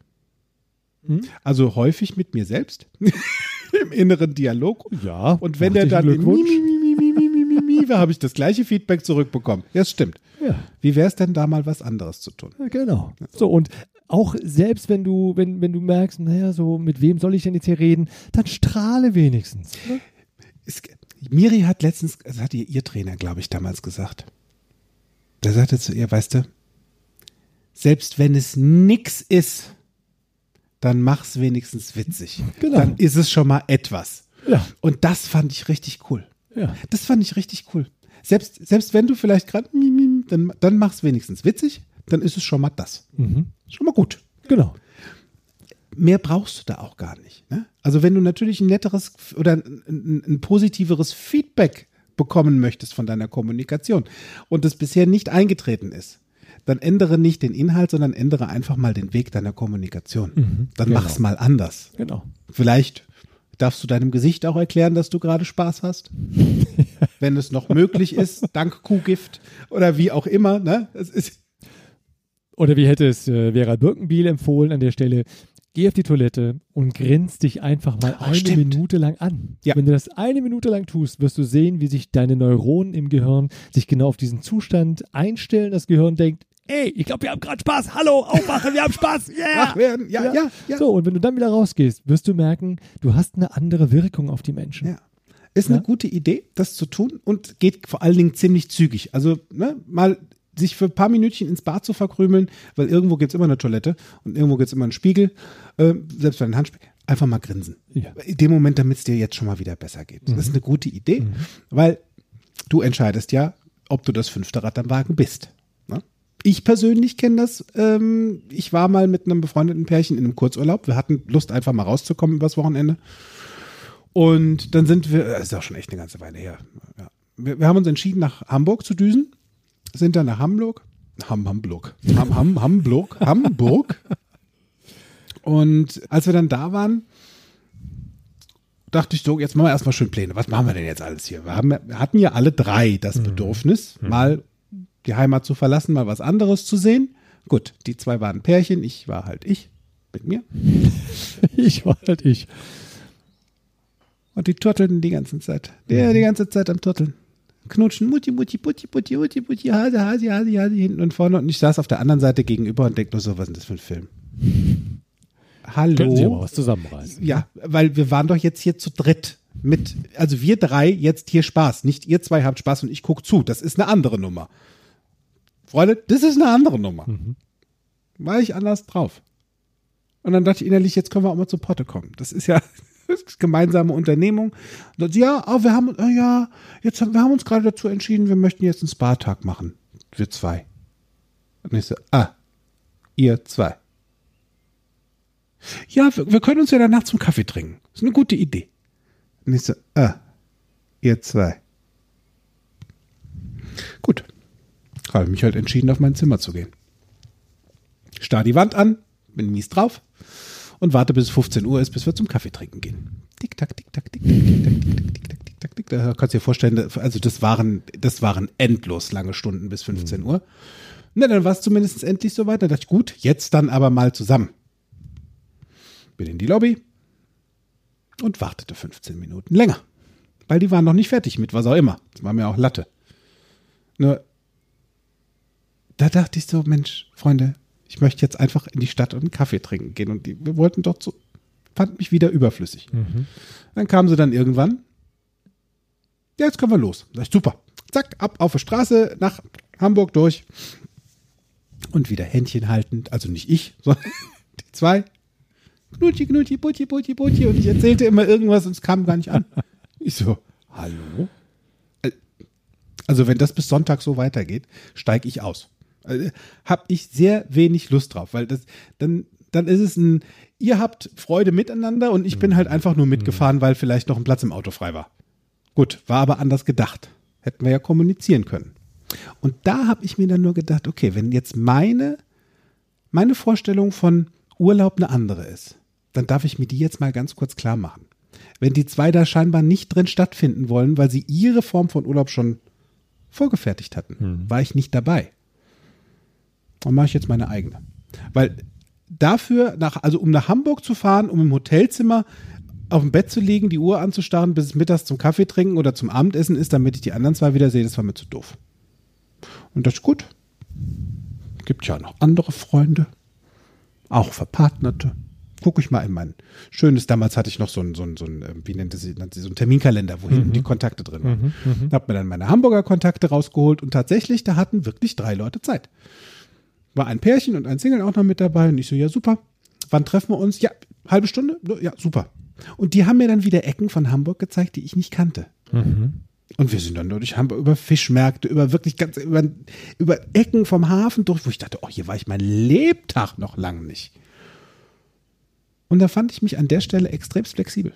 Mhm. Also häufig mit mir selbst im inneren Dialog. Ja. Und wenn der dann Glückwunsch. habe ich das gleiche Feedback zurückbekommen. Ja, das stimmt. Ja. Wie wäre es denn da mal was anderes zu tun? Ja, genau. So und auch selbst wenn du wenn wenn du merkst, naja, so mit wem soll ich denn jetzt hier reden, dann strahle wenigstens. Ne? Es, Miri hat letztens, das hat ihr, ihr Trainer, glaube ich, damals gesagt. Da sagte zu ihr, weißt du, selbst wenn es nix ist, dann mach's wenigstens witzig. Genau. Dann ist es schon mal etwas. Ja. Und das fand ich richtig cool. Ja. Das fand ich richtig cool. Selbst, selbst wenn du vielleicht gerade, dann, dann mach's wenigstens witzig, dann ist es schon mal das. Mhm. Schon mal gut. Genau. Mehr brauchst du da auch gar nicht. Ne? Also wenn du natürlich ein netteres oder ein, ein, ein positiveres Feedback bekommen möchtest von deiner Kommunikation und es bisher nicht eingetreten ist, dann ändere nicht den Inhalt, sondern ändere einfach mal den Weg deiner Kommunikation. Mhm, dann genau. mach's mal anders. Genau. Vielleicht darfst du deinem Gesicht auch erklären, dass du gerade Spaß hast. Wenn es noch möglich ist, dank Kuhgift oder wie auch immer. Ne? Es ist, Oder wie hätte es äh, Vera Birkenbiel empfohlen an der Stelle, geh auf die Toilette und grinst dich einfach mal Oh, eine stimmt. Minute lang an. Ja. Wenn du das eine Minute lang tust, wirst du sehen, wie sich deine Neuronen im Gehirn sich genau auf diesen Zustand einstellen. Das Gehirn denkt, ey, ich glaube, wir haben gerade Spaß. Hallo, aufwachen, wir haben Spaß. Yeah. wach werden. Ja, ja, ja. So, und wenn du dann wieder rausgehst, wirst du merken, du hast eine andere Wirkung auf die Menschen. Ja. Ist eine Ja. gute Idee, das zu tun und geht vor allen Dingen ziemlich zügig. Also ne, mal sich für ein paar Minütchen ins Bad zu verkrümeln, weil irgendwo gibt es immer eine Toilette und irgendwo gibt es immer einen Spiegel, äh, selbst bei den Handspiegel, einfach mal grinsen. Ja. In dem Moment, damit es dir jetzt schon mal wieder besser geht. Das ist eine gute Idee, weil du entscheidest ja, ob du das fünfte Rad am Wagen bist. Ich persönlich kenne das. Ähm, ich war mal mit einem befreundeten Pärchen in einem Kurzurlaub. Wir hatten Lust, einfach mal rauszukommen übers Wochenende. Und dann sind wir, das ist auch schon echt eine ganze Weile her. Ja. Wir, wir haben uns entschieden, nach Hamburg zu düsen. Sind dann nach Hamburg. Ham, Hamburg. Ham, Ham, Hamburg. Hamburg. Und als wir dann da waren, dachte ich so, jetzt machen wir erstmal schön Pläne. Was machen wir denn jetzt alles hier? Wir, haben, wir hatten ja alle drei das Bedürfnis, mal die Heimat zu verlassen, mal was anderes zu sehen. Gut, die zwei waren Pärchen, ich war halt ich mit mir. Ich war halt ich. Und die turtelten die ganze Zeit. Der die ganze Zeit am Turteln. Knutschen, Mutti, Mutti, Putti, Putti, Mutti, Putti, Hase, Hase, Hase, Hase, hinten und vorne. Und ich saß auf der anderen Seite gegenüber und denke nur so, was ist denn das für ein Film? Können Sie mal Hallo? was zusammenreißen. Ja, weil wir waren doch jetzt hier zu dritt. Mit, also wir drei jetzt hier Spaß. Nicht ihr zwei habt Spaß und ich guck zu. Das ist eine andere Nummer. Freunde, das ist eine andere Nummer. War ich anders drauf. Und dann dachte ich innerlich, jetzt können wir auch mal zu Potte kommen. Das ist ja gemeinsame Unternehmung. Und ja, oh, wir haben, oh ja, jetzt haben wir haben uns gerade dazu entschieden, wir möchten jetzt einen Spa-Tag machen. Wir zwei. Und ich so, ah, ihr zwei. Ja, wir, wir können uns ja danach zum Kaffee trinken. Das ist eine gute Idee. Und ich so, ah, ihr zwei. Gut. Habe mich halt entschieden, auf mein Zimmer zu gehen. Starr die Wand an, bin mies drauf und warte, bis es 15 Uhr ist, bis wir zum Kaffee trinken gehen. Tick, tack, tick, tack, tick, tack, tick, tack, tick, tack, tick, tack, tick, tack, tick. Da kannst du dir vorstellen, da- also das waren, das waren endlos lange Stunden bis 15 Uhr. Na, dann war es zumindest endlich soweit. Dann dachte ich, gut, jetzt dann aber mal zusammen. Bin in die Lobby und wartete 15 Minuten länger. Weil die waren noch nicht fertig mit was auch immer. Das war mir auch Latte. Nur, da dachte ich so, Mensch, Freunde, ich möchte jetzt einfach in die Stadt und einen Kaffee trinken gehen. Und die, wir wollten dort so, fand mich wieder überflüssig. Dann kamen sie dann irgendwann. Ja, jetzt können wir los. Sag ich, super. Zack, ab auf die Straße nach Hamburg durch. Und wieder Händchen haltend. Also nicht ich, sondern die zwei. Knutschi, knutschi, putti, putti, putti. Und ich erzählte immer irgendwas und es kam gar nicht an. Ich so, hallo? Äh, Also wenn das bis Sonntag so weitergeht, steige ich aus. Also, hab ich sehr wenig Lust drauf, weil das dann dann ist es ein ihr habt Freude miteinander und ich bin halt einfach nur mitgefahren, weil vielleicht noch ein Platz im Auto frei war. Gut, war aber anders gedacht. Hätten wir ja kommunizieren können. Und da habe ich mir dann nur gedacht, okay, wenn jetzt meine meine Vorstellung von Urlaub eine andere ist, dann darf ich mir die jetzt mal ganz kurz klar machen. Wenn die zwei da scheinbar nicht drin stattfinden wollen, weil sie ihre Form von Urlaub schon vorgefertigt hatten, war ich nicht dabei. Dann mache ich jetzt meine eigene. Weil dafür, nach, also um nach Hamburg zu fahren, um im Hotelzimmer auf dem Bett zu liegen, die Uhr anzustarren, bis es mittags zum Kaffee trinken oder zum Abendessen ist, damit ich die anderen zwei wieder sehe, das war mir zu doof. Und das ist gut. Gibt ja noch andere Freunde, auch Verpartnerte. Gucke ich mal in mein schönes, damals hatte ich noch so ein, so ein, so ein äh, wie nennt es, sie, so ein Terminkalender, wo hinten die Kontakte drin waren. Hab mir dann meine Hamburger Kontakte rausgeholt und tatsächlich, da hatten wirklich drei Leute Zeit. War ein Pärchen und ein Single auch noch mit dabei und ich so, ja super, wann treffen wir uns? Ja, halbe Stunde? Ja, super. Und die haben mir dann wieder Ecken von Hamburg gezeigt, die ich nicht kannte. Und wir sind dann durch Hamburg über Fischmärkte, über wirklich ganz, über, über Ecken vom Hafen durch, wo ich dachte, oh, hier war ich mein Lebtag noch lang nicht. Und da fand ich mich an der Stelle extrem flexibel,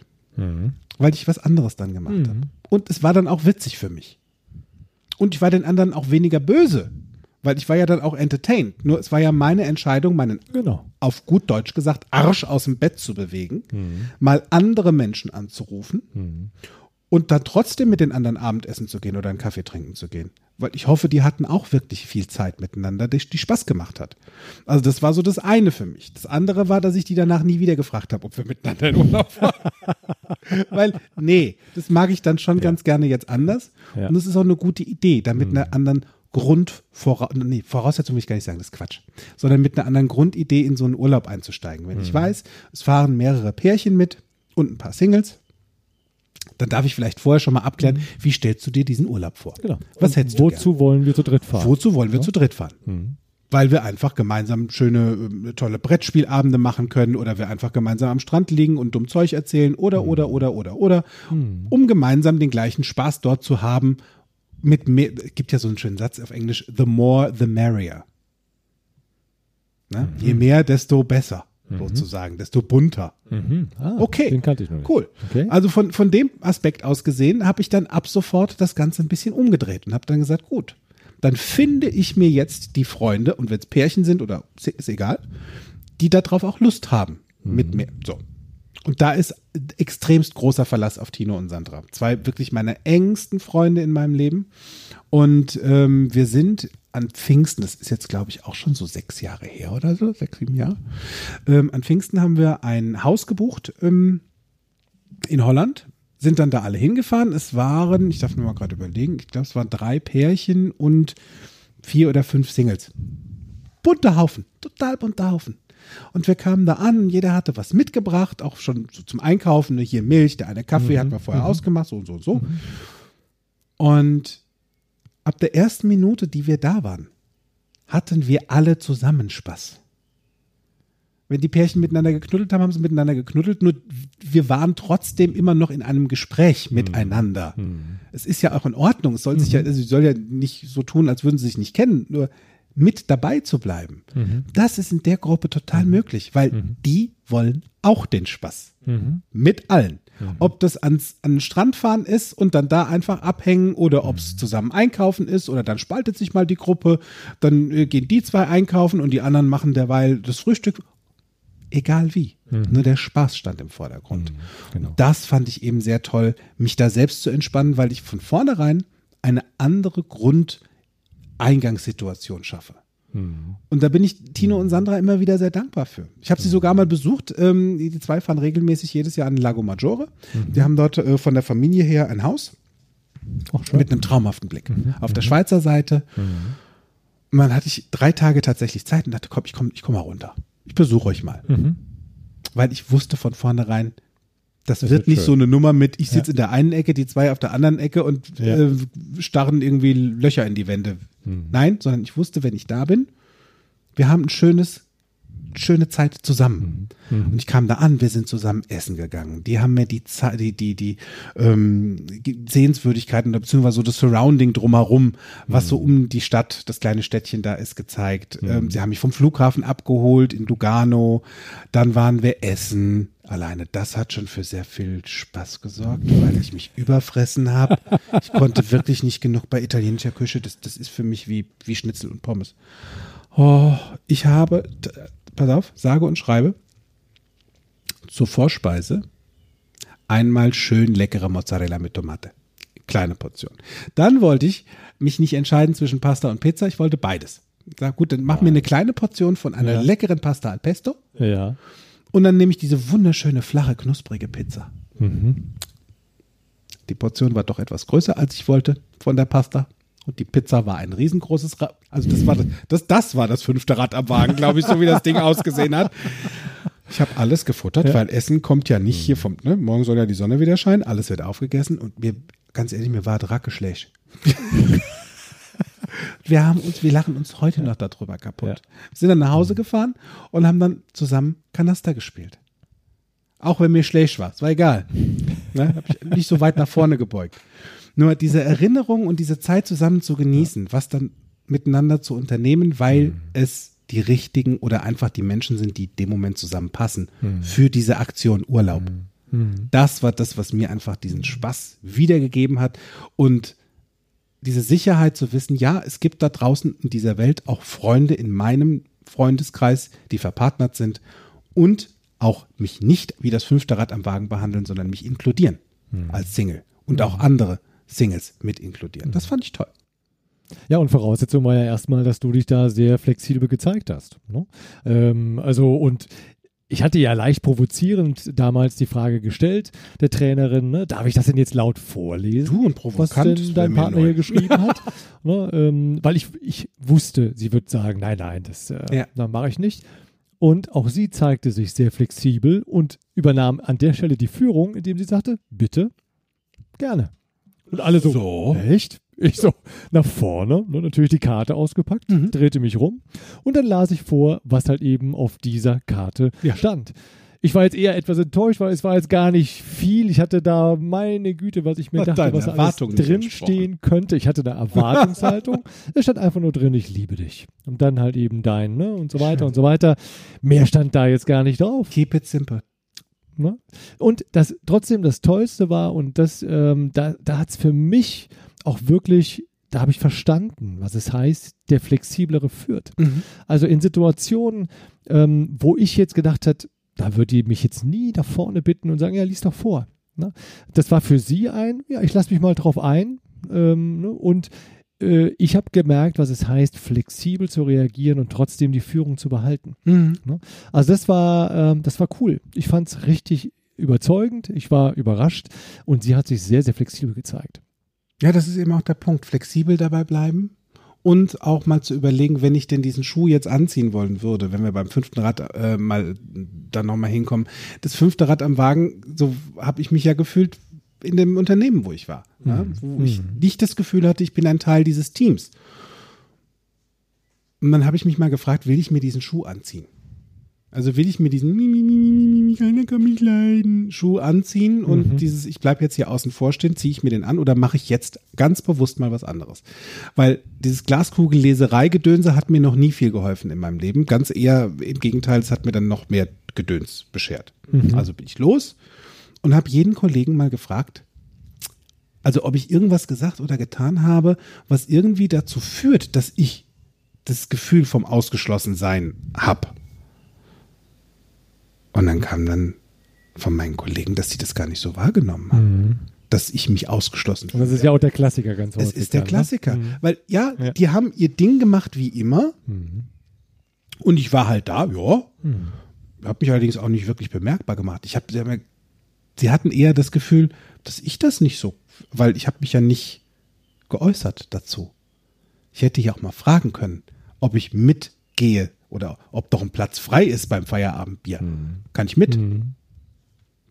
weil ich was anderes dann gemacht habe. Und es war dann auch witzig für mich. Und ich war den anderen auch weniger böse, weil ich war ja dann auch entertained. Nur es war ja meine Entscheidung, meinen Genau. auf gut Deutsch gesagt, Arsch aus dem Bett zu bewegen, mal andere Menschen anzurufen und dann trotzdem mit den anderen Abendessen zu gehen oder einen Kaffee trinken zu gehen. Weil ich hoffe, die hatten auch wirklich viel Zeit miteinander, die, die Spaß gemacht hat. Also das war so das eine für mich. Das andere war, dass ich die danach nie wieder gefragt habe, ob wir miteinander in Urlaub fahren. Weil, nee, das mag ich dann schon ganz gerne jetzt anders. Ja. Und das ist auch eine gute Idee, damit einer anderen Grundvoraussetzung, nee, Voraussetzung will ich gar nicht sagen, das ist Quatsch, sondern mit einer anderen Grundidee in so einen Urlaub einzusteigen. Wenn ich weiß, es fahren mehrere Pärchen mit und ein paar Singles, dann darf ich vielleicht vorher schon mal abklären, wie stellst du dir diesen Urlaub vor? Genau. Was hättest du Wozu wollen wir zu dritt fahren? Wozu wollen wir Ja. zu dritt fahren? Mhm. Weil wir einfach gemeinsam schöne, äh, tolle Brettspielabende machen können oder wir einfach gemeinsam am Strand liegen und dumm Zeug erzählen oder, Mhm. oder, oder, oder, oder, um gemeinsam den gleichen Spaß dort zu haben. Mit mehr, gibt ja so einen schönen Satz auf Englisch, the more, the merrier. Ne? Je mehr, desto besser, sozusagen, desto bunter. Mhm. Ah, Okay. Den kannte ich noch nicht. Cool. Okay. Also von, von dem Aspekt aus gesehen habe ich dann ab sofort das Ganze ein bisschen umgedreht und habe dann gesagt, gut, dann finde ich mir jetzt die Freunde und wenn es Pärchen sind oder ist egal, die darauf auch Lust haben mit mir. So. Und da ist extremst großer Verlass auf Tino und Sandra. Zwei wirklich meine engsten Freunde in meinem Leben. Und ähm, wir sind an Pfingsten, das ist jetzt glaube ich auch schon so sechs Jahre her oder so, sechs, sieben Jahre. Ähm, an Pfingsten haben wir ein Haus gebucht ähm, in Holland, sind dann da alle hingefahren. Es waren, ich darf mir mal gerade überlegen, ich glaube, es waren drei Pärchen und vier oder fünf Singles. Bunter Haufen, total bunter Haufen. Und wir kamen da an jeder hatte was mitgebracht, auch schon so zum Einkaufen. ne, Hier Milch, der eine Kaffee, hat man vorher ausgemacht, so und so und so. Und ab der ersten Minute, die wir da waren, hatten wir alle zusammen Spaß. Wenn die Pärchen miteinander geknuddelt haben, haben sie miteinander geknuddelt, nur wir waren trotzdem immer noch in einem Gespräch miteinander. Es ist ja auch in Ordnung. Es soll sich ja, also sie soll ja nicht so tun, als würden sie sich nicht kennen, nur mit dabei zu bleiben. Das ist in der Gruppe total möglich, weil die wollen auch den Spaß. Mit allen. Ob das ans, an den Strand fahren ist und dann da einfach abhängen oder ob es zusammen einkaufen ist oder dann spaltet sich mal die Gruppe, dann äh, gehen die zwei einkaufen und die anderen machen derweil das Frühstück. Egal wie. Nur der Spaß stand im Vordergrund. genau. Das fand ich eben sehr toll, mich da selbst zu entspannen, weil ich von vornherein eine andere Grundeingangssituation schaffe. Und da bin ich Tino und Sandra immer wieder sehr dankbar für. Ich habe sie sogar mal besucht. Ähm, die, zwei fahren regelmäßig jedes Jahr an den Lago Maggiore. Die haben dort äh, von der Familie her ein Haus Ach, mit einem traumhaften Blick. Auf der Schweizer Seite. Und dann hatte ich drei Tage tatsächlich Zeit und dachte, komm, ich komme ich komm mal runter. Ich besuche euch mal. Mhm. Weil ich wusste von vornherein, das, Das wird wird nicht schön. so eine Nummer mit, ich sitze in der einen Ecke, die zwei auf der anderen Ecke und Ja. äh, starren irgendwie Löcher in die Wände. Nein, sondern ich wusste, wenn ich da bin, wir haben ein schönes, schöne Zeit zusammen. Und ich kam da an, wir sind zusammen essen gegangen. Die haben mir die die, die, die ähm, Sehenswürdigkeiten oder beziehungsweise so das Surrounding drumherum, was so um die Stadt, das kleine Städtchen da ist, gezeigt. Ähm, sie haben mich vom Flughafen abgeholt in Lugano. Dann waren wir essen. Alleine das hat schon für sehr viel Spaß gesorgt, weil ich mich überfressen habe. Ich konnte wirklich nicht genug bei italienischer Küche. Das, das ist für mich wie, wie Schnitzel und Pommes. Oh, ich habe, pass auf, sage und schreibe, zur Vorspeise einmal schön leckere Mozzarella mit Tomate. Kleine Portion. Dann wollte ich mich nicht entscheiden zwischen Pasta und Pizza. Ich wollte beides. Ich Sag, gut, dann mach mir eine kleine Portion von einer Ja. leckeren Pasta al Pesto Ja. und dann nehme ich diese wunderschöne, flache, knusprige Pizza. Die Portion war doch etwas größer, als ich wollte von der Pasta. Und die Pizza war ein riesengroßes Rad. Also das war das, das, das war das fünfte Rad am Wagen, glaube ich, so wie das Ding ausgesehen hat. Ich habe alles gefuttert, weil Essen kommt ja nicht hier vom, ne? Morgen soll ja die Sonne wieder scheinen, alles wird aufgegessen und mir, ganz ehrlich, mir war Dracke schlecht. wir haben uns, wir lachen uns heute noch darüber kaputt. Ja. Wir sind dann nach Hause gefahren und haben dann zusammen Kanaster gespielt. Auch wenn mir schlecht war, es war egal. Ne? Hab ich nicht so weit nach vorne gebeugt. Nur diese Erinnerung und diese Zeit zusammen zu genießen, was dann miteinander zu unternehmen, weil es die richtigen oder einfach die Menschen sind, die dem Moment zusammenpassen für diese Aktion Urlaub. Das war das, was mir einfach diesen Spaß wiedergegeben hat und diese Sicherheit zu wissen, ja, es gibt da draußen in dieser Welt auch Freunde in meinem Freundeskreis, die verpartnert sind und auch mich nicht wie das fünfte Rad am Wagen behandeln, sondern mich inkludieren als Single und auch andere Singles mit inkludieren. Das fand ich toll. Ja, und Voraussetzung war ja erstmal, dass du dich da sehr flexibel gezeigt hast. Ne? Ähm, also, und ich hatte ja leicht provozierend damals die Frage gestellt, der Trainerin, ne, darf ich das denn jetzt laut vorlesen? Du und was provokant, denn das dein Partner neu. hier geschrieben hat. ne, ähm, weil ich, ich wusste, sie wird sagen, nein, nein, das äh, Ja. dann mache ich nicht. Und auch sie zeigte sich sehr flexibel und übernahm an der Stelle die Führung, indem sie sagte, bitte, gerne. Und alle so, So. echt? Ich so, nach vorne, ne, natürlich die Karte ausgepackt, Mhm. drehte mich rum und dann las ich vor, was halt eben auf dieser Karte Ja. stand. Ich war jetzt eher etwas enttäuscht, weil es war jetzt gar nicht viel. Ich hatte da, meine Güte, was ich mir Hat dachte, was da alles drinstehen könnte. Ich hatte da Erwartungshaltung. es stand einfach nur drin, ich liebe dich. Und dann halt eben dein, ne, und so weiter Schön. und so weiter. Mehr stand da jetzt gar nicht drauf. Keep it simple. Ne? Und das trotzdem das Tollste war, und das, ähm, da, da hat es für mich auch wirklich, da habe ich verstanden, was es heißt, der flexiblere führt. Also in Situationen, ähm, wo ich jetzt gedacht hat, da würde die mich jetzt nie da vorne bitten und sagen, ja, lies doch vor. Ne? Das war für sie ein, ja, ich lasse mich mal drauf ein. Ähm, ne? Und ich habe gemerkt, was es heißt, flexibel zu reagieren und trotzdem die Führung zu behalten. Mhm. Also das war, ähm, das war cool. Ich fand es richtig überzeugend. Ich war überrascht und sie hat sich sehr, sehr flexibel gezeigt. Ja, das ist eben auch der Punkt. Flexibel dabei bleiben und auch mal zu überlegen, wenn ich denn diesen Schuh jetzt anziehen wollen würde, wenn wir beim fünften Rad äh, mal dann nochmal hinkommen. Das fünfte Rad am Wagen, so habe ich mich ja gefühlt in dem Unternehmen, wo ich war. Ja, wo ich Mhm. nicht das Gefühl hatte, ich bin ein Teil dieses Teams. Und dann habe ich mich mal gefragt, will ich mir diesen Schuh anziehen? Also will ich mir diesen mi, mi, mi, mi, mi, mi, keiner kann mich leiden Schuh anziehen und Mhm. dieses ich bleibe jetzt hier außen vor stehen, ziehe ich mir den an oder mache ich jetzt ganz bewusst mal was anderes? Weil dieses Glaskugelleserei-Gedönse hat mir noch nie viel geholfen in meinem Leben. Ganz eher im Gegenteil, es hat mir dann noch mehr Gedöns beschert. Mhm. Also bin ich los und habe jeden Kollegen mal gefragt, also ob ich irgendwas gesagt oder getan habe, was irgendwie dazu führt, dass ich das Gefühl vom Ausgeschlossensein habe. Und dann kam dann von meinen Kollegen, dass sie das gar nicht so wahrgenommen haben, dass ich mich ausgeschlossen Und das ist ja auch der Klassiker ganz Das häufig. ist der dann, ne? Klassiker. Mhm. Weil ja, Ja. die haben ihr Ding gemacht wie immer Mhm. und ich war halt da, ja. Mhm. Habe mich allerdings auch nicht wirklich bemerkbar gemacht. Ich habe, haben ja- sie hatten eher das Gefühl, dass ich das nicht so, weil ich habe mich ja nicht geäußert dazu. Ich hätte ja auch mal fragen können, ob ich mitgehe oder ob doch ein Platz frei ist beim Feierabendbier. Kann ich mit? Mhm.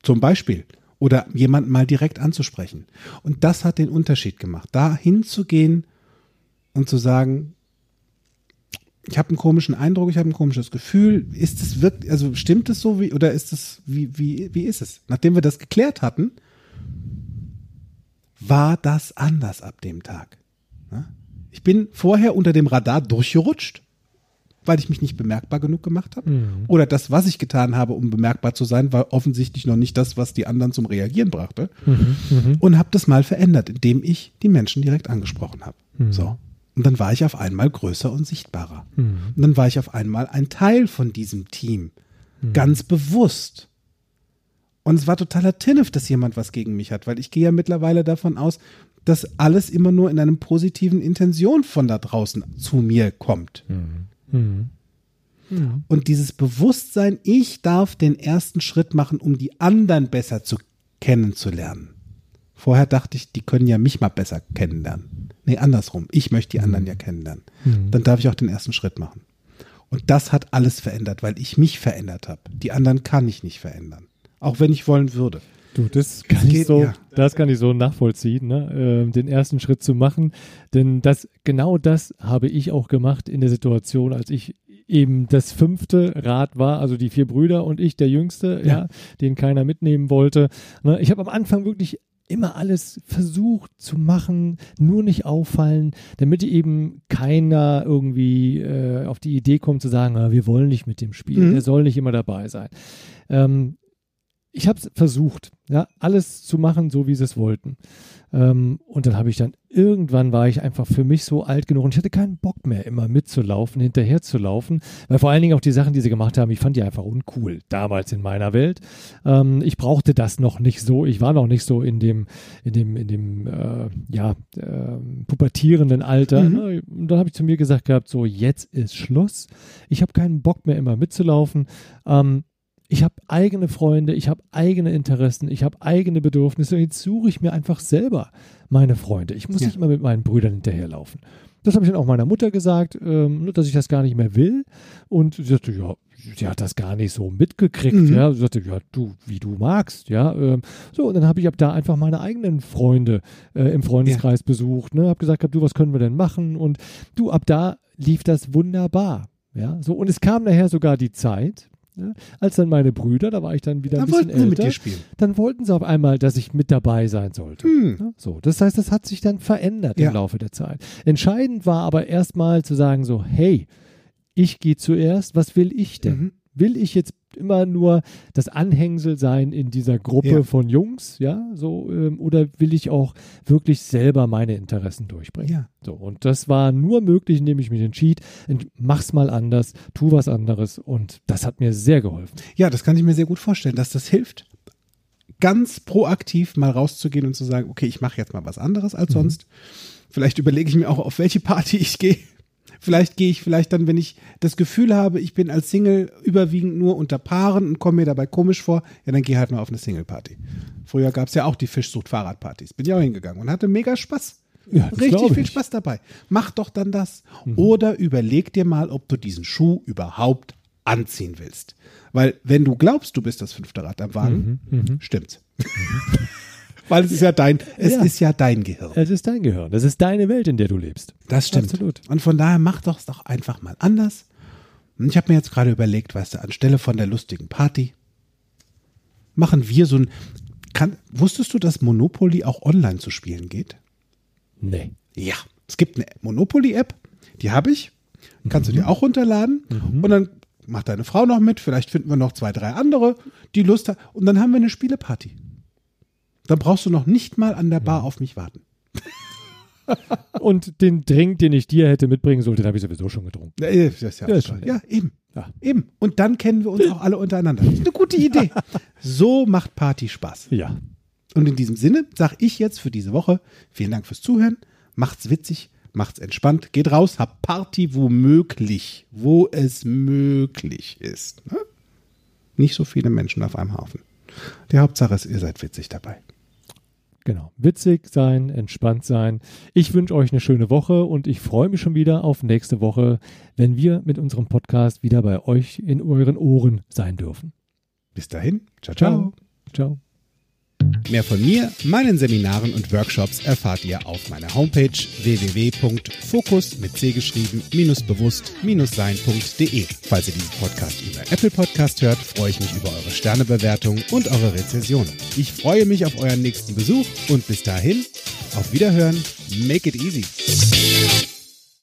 Zum Beispiel. Oder jemanden mal direkt anzusprechen. Und das hat den Unterschied gemacht. Da hinzugehen und zu sagen, ich habe einen komischen Eindruck, ich habe ein komisches Gefühl. Ist es wirklich, also stimmt es so wie, oder ist es, wie, wie, wie ist es? Nachdem wir das geklärt hatten, war das anders ab dem Tag. Ja? Ich bin vorher unter dem Radar durchgerutscht, weil ich mich nicht bemerkbar genug gemacht habe. Mhm. Oder das, was ich getan habe, um bemerkbar zu sein, war offensichtlich noch nicht das, was die anderen zum Reagieren brachte. Mhm. Mhm. Und habe das mal verändert, indem ich die Menschen direkt angesprochen habe. Mhm. So. Und dann war ich auf einmal größer und sichtbarer. Mhm. Und dann war ich auf einmal ein Teil von diesem Team. Ganz bewusst. Und es war totaler Tinnef, dass jemand was gegen mich hat, weil ich gehe ja mittlerweile davon aus, dass alles immer nur in einem positiven Intention von da draußen zu mir kommt. Mhm. Und dieses Bewusstsein, ich darf den ersten Schritt machen, um die anderen besser zu kennenzulernen. Vorher dachte ich, die können ja mich mal besser kennenlernen. Nee, andersrum. Ich möchte die anderen ja kennenlernen. Mhm. Dann darf ich auch den ersten Schritt machen. Und das hat alles verändert, weil ich mich verändert habe. Die anderen kann ich nicht verändern. Auch wenn ich wollen würde. Du, das kann ich geht, so, ja. das kann ich so nachvollziehen, ne? ähm, den ersten Schritt zu machen. Denn das, genau das habe ich auch gemacht in der Situation, als ich eben das fünfte Rad war, also die vier Brüder und ich, der Jüngste, ja, Ja. den keiner mitnehmen wollte. Ne? Ich habe am Anfang wirklich immer alles versucht zu machen, nur nicht auffallen, damit eben keiner irgendwie äh, auf die Idee kommt zu sagen, ah, wir wollen nicht mit dem spielen, Mhm. der soll nicht immer dabei sein. Ähm, ich habe versucht, ja, alles zu machen, so wie sie es wollten. Ähm, und dann habe ich dann, irgendwann war ich einfach für mich so alt genug und ich hatte keinen Bock mehr, immer mitzulaufen, hinterher zu laufen, weil vor allen Dingen auch die Sachen, die sie gemacht haben, ich fand die einfach uncool, damals in meiner Welt. Ähm, ich brauchte das noch nicht so, ich war noch nicht so in dem, in dem, in dem, äh, ja, ähm, pubertierenden Alter. Mhm. Und dann habe ich zu mir gesagt gehabt, so, jetzt ist Schluss. Ich habe keinen Bock mehr, immer mitzulaufen. Ähm, ich habe eigene Freunde, ich habe eigene Interessen, ich habe eigene Bedürfnisse und jetzt suche ich mir einfach selber meine Freunde. Ich muss Ja. nicht immer mit meinen Brüdern hinterherlaufen. Das habe ich dann auch meiner Mutter gesagt, ähm, dass ich das gar nicht mehr will. Und sie sagte, ja, sie hat das gar nicht so mitgekriegt, Mhm. ja. Sie sagte, ja, du, wie du magst, ja. Ähm, so, und dann habe ich ab da einfach meine eigenen Freunde äh, im Freundeskreis besucht, ne, habe gesagt, du, was können wir denn machen? Und du, ab da lief das wunderbar, ja. So, und es kam nachher sogar die Zeit, ne, als dann meine Brüder, da war ich dann wieder ein Da bisschen wollten sie mit älter, dir spielen. dann wollten sie auf einmal, dass ich mit dabei sein sollte. Hm. Ja, So, das heißt, das hat sich dann verändert Ja. im Laufe der Zeit. Entscheidend war aber erstmal zu sagen so, hey, ich gehe zuerst, was will ich denn? Mhm. Will ich jetzt immer nur das Anhängsel sein in dieser Gruppe Ja. von Jungs, ja, so, ähm, oder will ich auch wirklich selber meine Interessen durchbringen? Ja. So, und das war nur möglich, indem ich mich entschied, ent- mach's mal anders, tu was anderes und das hat mir sehr geholfen. Ja, das kann ich mir sehr gut vorstellen, dass das hilft, ganz proaktiv mal rauszugehen und zu sagen, okay, ich mache jetzt mal was anderes als sonst. Vielleicht überlege ich mir auch, auf welche Party ich gehe. Vielleicht gehe ich vielleicht dann, wenn ich das Gefühl habe, ich bin als Single überwiegend nur unter Paaren und komme mir dabei komisch vor, ja, dann gehe halt mal auf eine Single-Party. Früher gab es ja auch die Fischsucht-Fahrradpartys. Bin ja auch hingegangen und hatte mega Spaß. Ja, Richtig viel. Spaß dabei. Mach doch dann das. Oder überleg dir mal, ob du diesen Schuh überhaupt anziehen willst. Weil wenn du glaubst, du bist das fünfte Rad am Wagen, stimmt's. Weil es ist ja dein, es Ja. ist ja dein Gehirn. Es ist dein Gehirn, das ist deine Welt, in der du lebst. Das stimmt. Absolut. Und von daher mach doch es doch einfach mal anders. Und ich habe mir jetzt gerade überlegt, weißt du, anstelle von der lustigen Party machen wir so ein. Kann, wusstest du, dass Monopoly auch online zu spielen geht? Nee. Ja, es gibt eine Monopoly-App, die habe ich. Kannst du dir auch runterladen. Und dann macht deine Frau noch mit. Vielleicht finden wir noch zwei, drei andere, die Lust haben. Und dann haben wir eine Spieleparty. Dann brauchst du noch nicht mal an der Bar auf mich warten. Und den Drink, den ich dir hätte mitbringen sollen, den habe ich sowieso schon getrunken. Ja, ist ja, Ja, ist schon ja eben. Ja. Eben. Und dann kennen wir uns auch alle untereinander. Das ist eine gute Idee. So macht Party Spaß. Ja. Und in diesem Sinne sage ich jetzt für diese Woche vielen Dank fürs Zuhören. Macht's witzig, macht's entspannt, geht raus, habt Party wo möglich, wo es möglich ist. Ne? Nicht so viele Menschen auf einem Haufen. Die Hauptsache ist, ihr seid witzig dabei. Genau. Witzig sein, entspannt sein. Ich wünsche euch eine schöne Woche und ich freue mich schon wieder auf nächste Woche, wenn wir mit unserem Podcast wieder bei euch in euren Ohren sein dürfen. Bis dahin, ciao, ciao. Ciao. Mehr von mir, meinen Seminaren und Workshops erfahrt ihr auf meiner Homepage www.fokus mit C geschrieben bewusst sein.de. Falls ihr diesen Podcast über Apple Podcast hört, freue ich mich über eure Sternebewertung und eure Rezension. Ich freue mich auf euren nächsten Besuch und bis dahin auf Wiederhören. Make it easy.